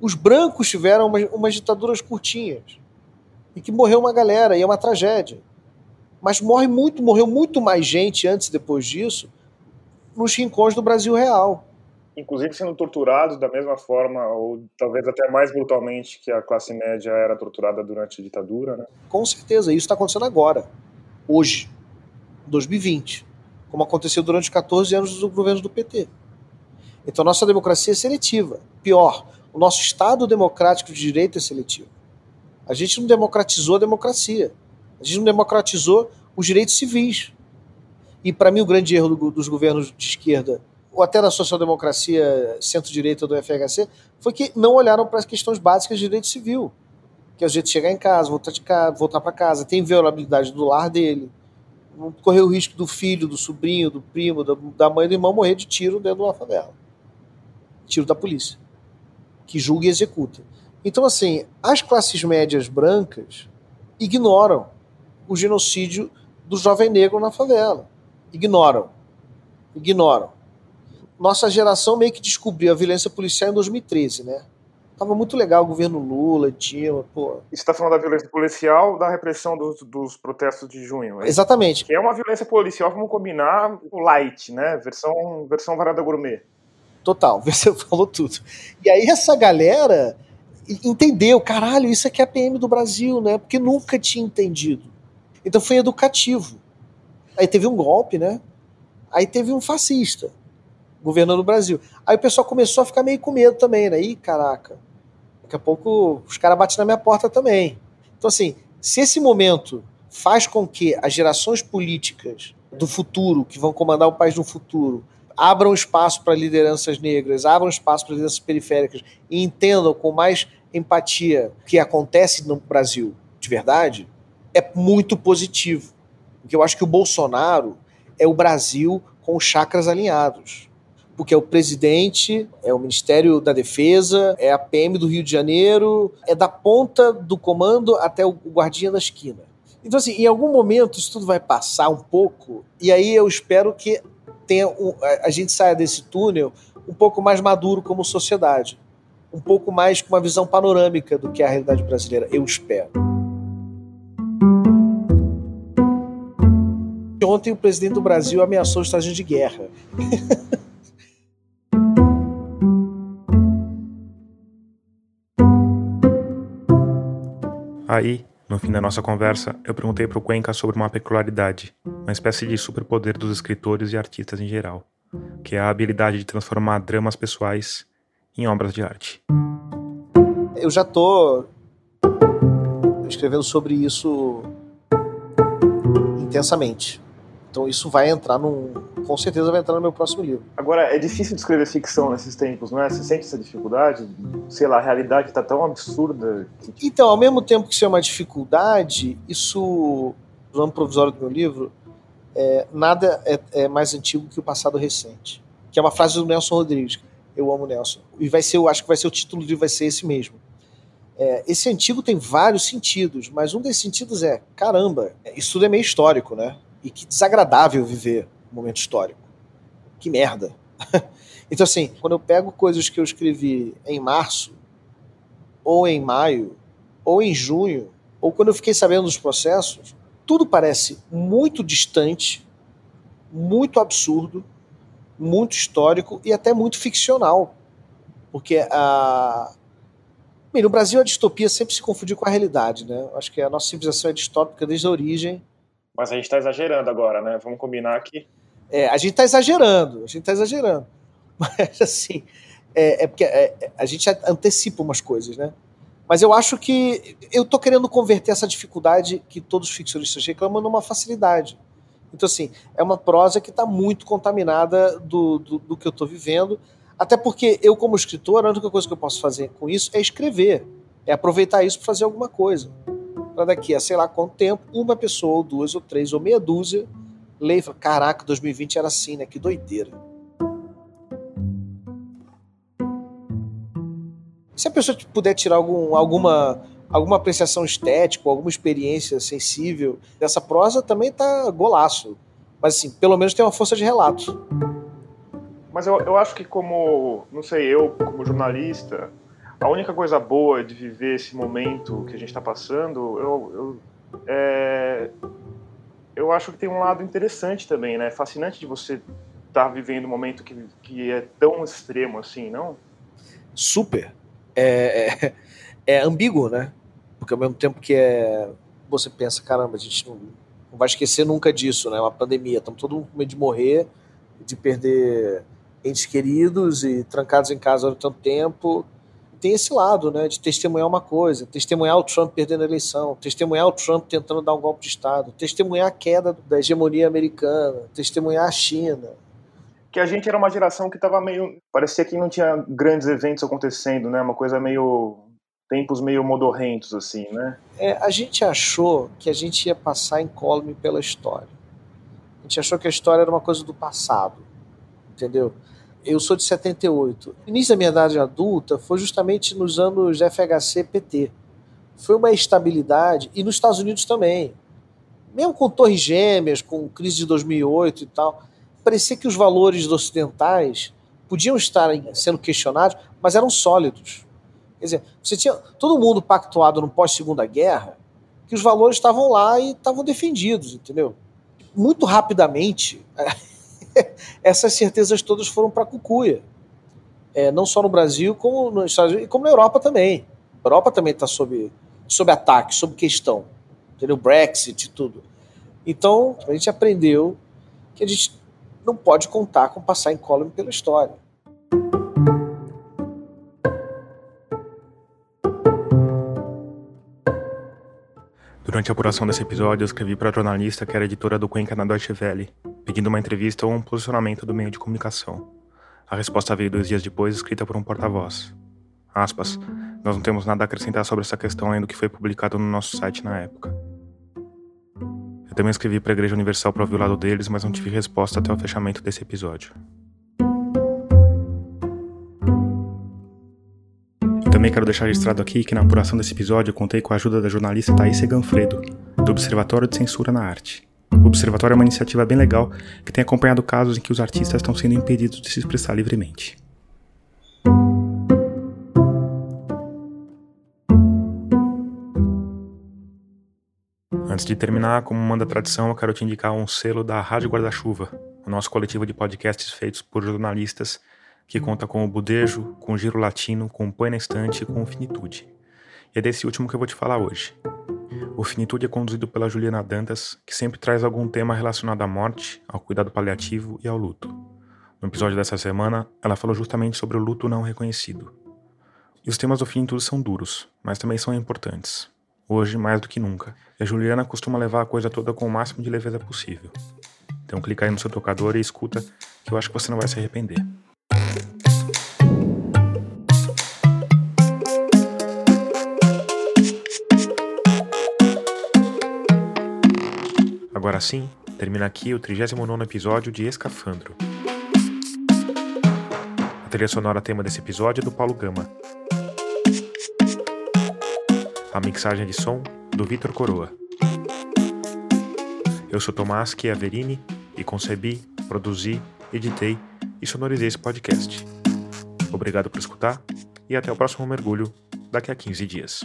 Os brancos tiveram umas, umas ditaduras curtinhas e que morreu uma galera e é uma tragédia. Mas morre muito, morreu muito mais gente antes e depois disso nos rincões do Brasil real. Inclusive sendo torturados da mesma forma, ou talvez até mais brutalmente que a classe média era torturada durante a ditadura, né? Com certeza, isso está acontecendo agora, hoje. 2020, como aconteceu durante 14 anos do governo do PT. Então, nossa democracia é seletiva. Pior, o nosso Estado democrático de direito é seletivo. A gente não democratizou a democracia. A gente não democratizou os direitos civis. E, para mim, o grande erro do, dos governos de esquerda, ou até da social-democracia centro-direita do FHC, foi que não olharam para as questões básicas de direito civil. Que é o jeito de chegar em casa, voltar, de casa, voltar para casa, tem violabilidade do lar dele, não correr o risco do filho, do sobrinho, do primo, da mãe do irmão morrer de tiro dentro de uma favela. Tiro da polícia, que julga e executa. Então, assim, as classes médias brancas ignoram o genocídio do jovem negro na favela. Ignoram. Ignoram. Nossa geração meio que descobriu a violência policial em 2013, né? Tava muito legal o governo Lula, Dilma, pô. Você está falando da violência policial da repressão dos, dos protestos de junho. É Exatamente. Que é uma violência policial, vamos combinar, o light, né? Versão, versão varada gourmet. Total, [laughs] você falou tudo. E aí essa galera entendeu, caralho, isso aqui é a PM do Brasil, né? Porque nunca tinha entendido. Então foi educativo. Aí teve um golpe, né? Aí teve um fascista governando o Brasil. Aí o pessoal começou a ficar meio com medo também, né? Ih, caraca, Daqui a pouco os caras batem na minha porta também. Então, assim, se esse momento faz com que as gerações políticas do futuro, que vão comandar o país no futuro, abram espaço para lideranças negras, abram espaço para lideranças periféricas e entendam com mais empatia o que acontece no Brasil de verdade, é muito positivo. Porque eu acho que o Bolsonaro é o Brasil com os chakras alinhados porque é o presidente, é o Ministério da Defesa, é a PM do Rio de Janeiro, é da ponta do comando até o guardinha da esquina. Então, assim, em algum momento isso tudo vai passar um pouco, e aí eu espero que tenha um, a gente saia desse túnel um pouco mais maduro como sociedade, um pouco mais com uma visão panorâmica do que é a realidade brasileira. Eu espero. Ontem o presidente do Brasil ameaçou o estágio de guerra. [laughs] Aí, no fim da nossa conversa, eu perguntei para o Cuenca sobre uma peculiaridade, uma espécie de superpoder dos escritores e artistas em geral, que é a habilidade de transformar dramas pessoais em obras de arte. Eu já tô escrevendo sobre isso intensamente. Então isso vai entrar num. Com certeza vai entrar no meu próximo livro. Agora, é difícil de escrever ficção nesses tempos, não é? Você sente essa dificuldade? Sei lá, a realidade está tão absurda. Que... Então, ao mesmo tempo que isso é uma dificuldade, isso, nome provisório do meu livro, é, nada é, é, mais antigo que o passado recente. Que é uma frase do Nelson Rodrigues. Eu amo Nelson. E vai ser, eu acho que vai ser o título do livro, vai ser esse mesmo. É, esse antigo tem vários sentidos, mas um desses sentidos é: caramba, isso tudo é meio histórico, né? E que desagradável viver um momento histórico. Que merda. [laughs] então, assim, quando eu pego coisas que eu escrevi em março, ou em maio, ou em junho, ou quando eu fiquei sabendo dos processos, tudo parece muito distante, muito absurdo, muito histórico e até muito ficcional. Porque a, Bem, no Brasil a distopia sempre se confundiu com a realidade, né? Acho que a nossa civilização é distópica desde a origem. Mas a gente está exagerando agora, né? Vamos combinar aqui. É, a gente está exagerando, a gente está exagerando. [laughs] Mas assim, é, é porque é, é, a gente antecipa umas coisas, né? Mas eu acho que eu tô querendo converter essa dificuldade que todos os ficcionistas reclamam numa facilidade. Então, assim, é uma prosa que está muito contaminada do, do, do que eu estou vivendo até porque eu, como escritor, a única coisa que eu posso fazer com isso é escrever. É aproveitar isso para fazer alguma coisa. Para daqui a sei lá quanto tempo, uma pessoa, ou duas, ou três, ou meia dúzia, lê e fala: Caraca, 2020 era assim, né? Que doideira. Se a pessoa puder tirar algum, alguma, alguma apreciação estética, alguma experiência sensível dessa prosa, também tá golaço. Mas assim, pelo menos tem uma força de relato. Mas eu, eu acho que como, não sei, eu como jornalista, a única coisa boa de viver esse momento que a gente está passando, eu, eu, é, eu acho que tem um lado interessante também, né? Fascinante de você estar tá vivendo um momento que, que é tão extremo assim, não? Super. É, é, é ambíguo, né? Porque ao mesmo tempo que é. Você pensa, caramba, a gente não, não vai esquecer nunca disso, né? Uma pandemia, estamos todo mundo com medo de morrer, de perder entes queridos e trancados em casa há tanto tempo. Tem esse lado, né, de testemunhar uma coisa, testemunhar o Trump perdendo a eleição, testemunhar o Trump tentando dar um golpe de Estado, testemunhar a queda da hegemonia americana, testemunhar a China. Que a gente era uma geração que estava meio. Parecia que não tinha grandes eventos acontecendo, né? Uma coisa meio. tempos meio modorrentos, assim, né? É, a gente achou que a gente ia passar incólume pela história. A gente achou que a história era uma coisa do passado, entendeu? Eu sou de 78. O início da minha idade adulta foi justamente nos anos FHC-PT. Foi uma estabilidade, e nos Estados Unidos também. Mesmo com Torres Gêmeas, com crise de 2008 e tal, parecia que os valores ocidentais podiam estar sendo questionados, mas eram sólidos. Quer dizer, você tinha todo mundo pactuado no pós-segunda guerra que os valores estavam lá e estavam defendidos, entendeu? Muito rapidamente, [laughs] [laughs] essas certezas todas foram para a cucuia. É, não só no Brasil, como nos Estados Unidos, como na Europa também. A Europa também está sob, sob ataque, sob questão. Entendeu? Brexit e tudo. Então, a gente aprendeu que a gente não pode contar com passar incólume pela história. Durante a apuração desse episódio, eu escrevi para a jornalista que era editora do Cuenca na Deutsche Welle, pedindo uma entrevista ou um posicionamento do meio de comunicação. A resposta veio dois dias depois, escrita por um porta-voz. Aspas. Nós não temos nada a acrescentar sobre essa questão além do que foi publicado no nosso site na época. Eu também escrevi para a Igreja Universal para ouvir o lado deles, mas não tive resposta até o fechamento desse episódio. Também quero deixar registrado aqui que na apuração desse episódio eu contei com a ajuda da jornalista Thaís Ganfredo, do Observatório de Censura na Arte. O Observatório é uma iniciativa bem legal que tem acompanhado casos em que os artistas estão sendo impedidos de se expressar livremente. Antes de terminar, como manda a tradição, eu quero te indicar um selo da Rádio Guarda-Chuva, o nosso coletivo de podcasts feitos por jornalistas que conta com o Budejo, com o Giro Latino, com o Põe na Estante e com o Finitude. E é desse último que eu vou te falar hoje. O Finitude é conduzido pela Juliana Dantas, que sempre traz algum tema relacionado à morte, ao cuidado paliativo e ao luto. No episódio dessa semana, ela falou justamente sobre o luto não reconhecido. E os temas do Finitude são duros, mas também são importantes. hoje mais do que nunca. E a Juliana costuma levar a coisa toda com o máximo de leveza possível. Então clica aí no seu tocador e escuta, que eu acho que você não vai se arrepender. Agora sim, termina aqui o 39 episódio de Escafandro. A trilha sonora tema desse episódio é do Paulo Gama. A mixagem de som do Vitor Coroa. Eu sou Tomás Chiaverini e concebi, produzi, editei e sonorizei esse podcast. Obrigado por escutar e até o próximo mergulho daqui a 15 dias.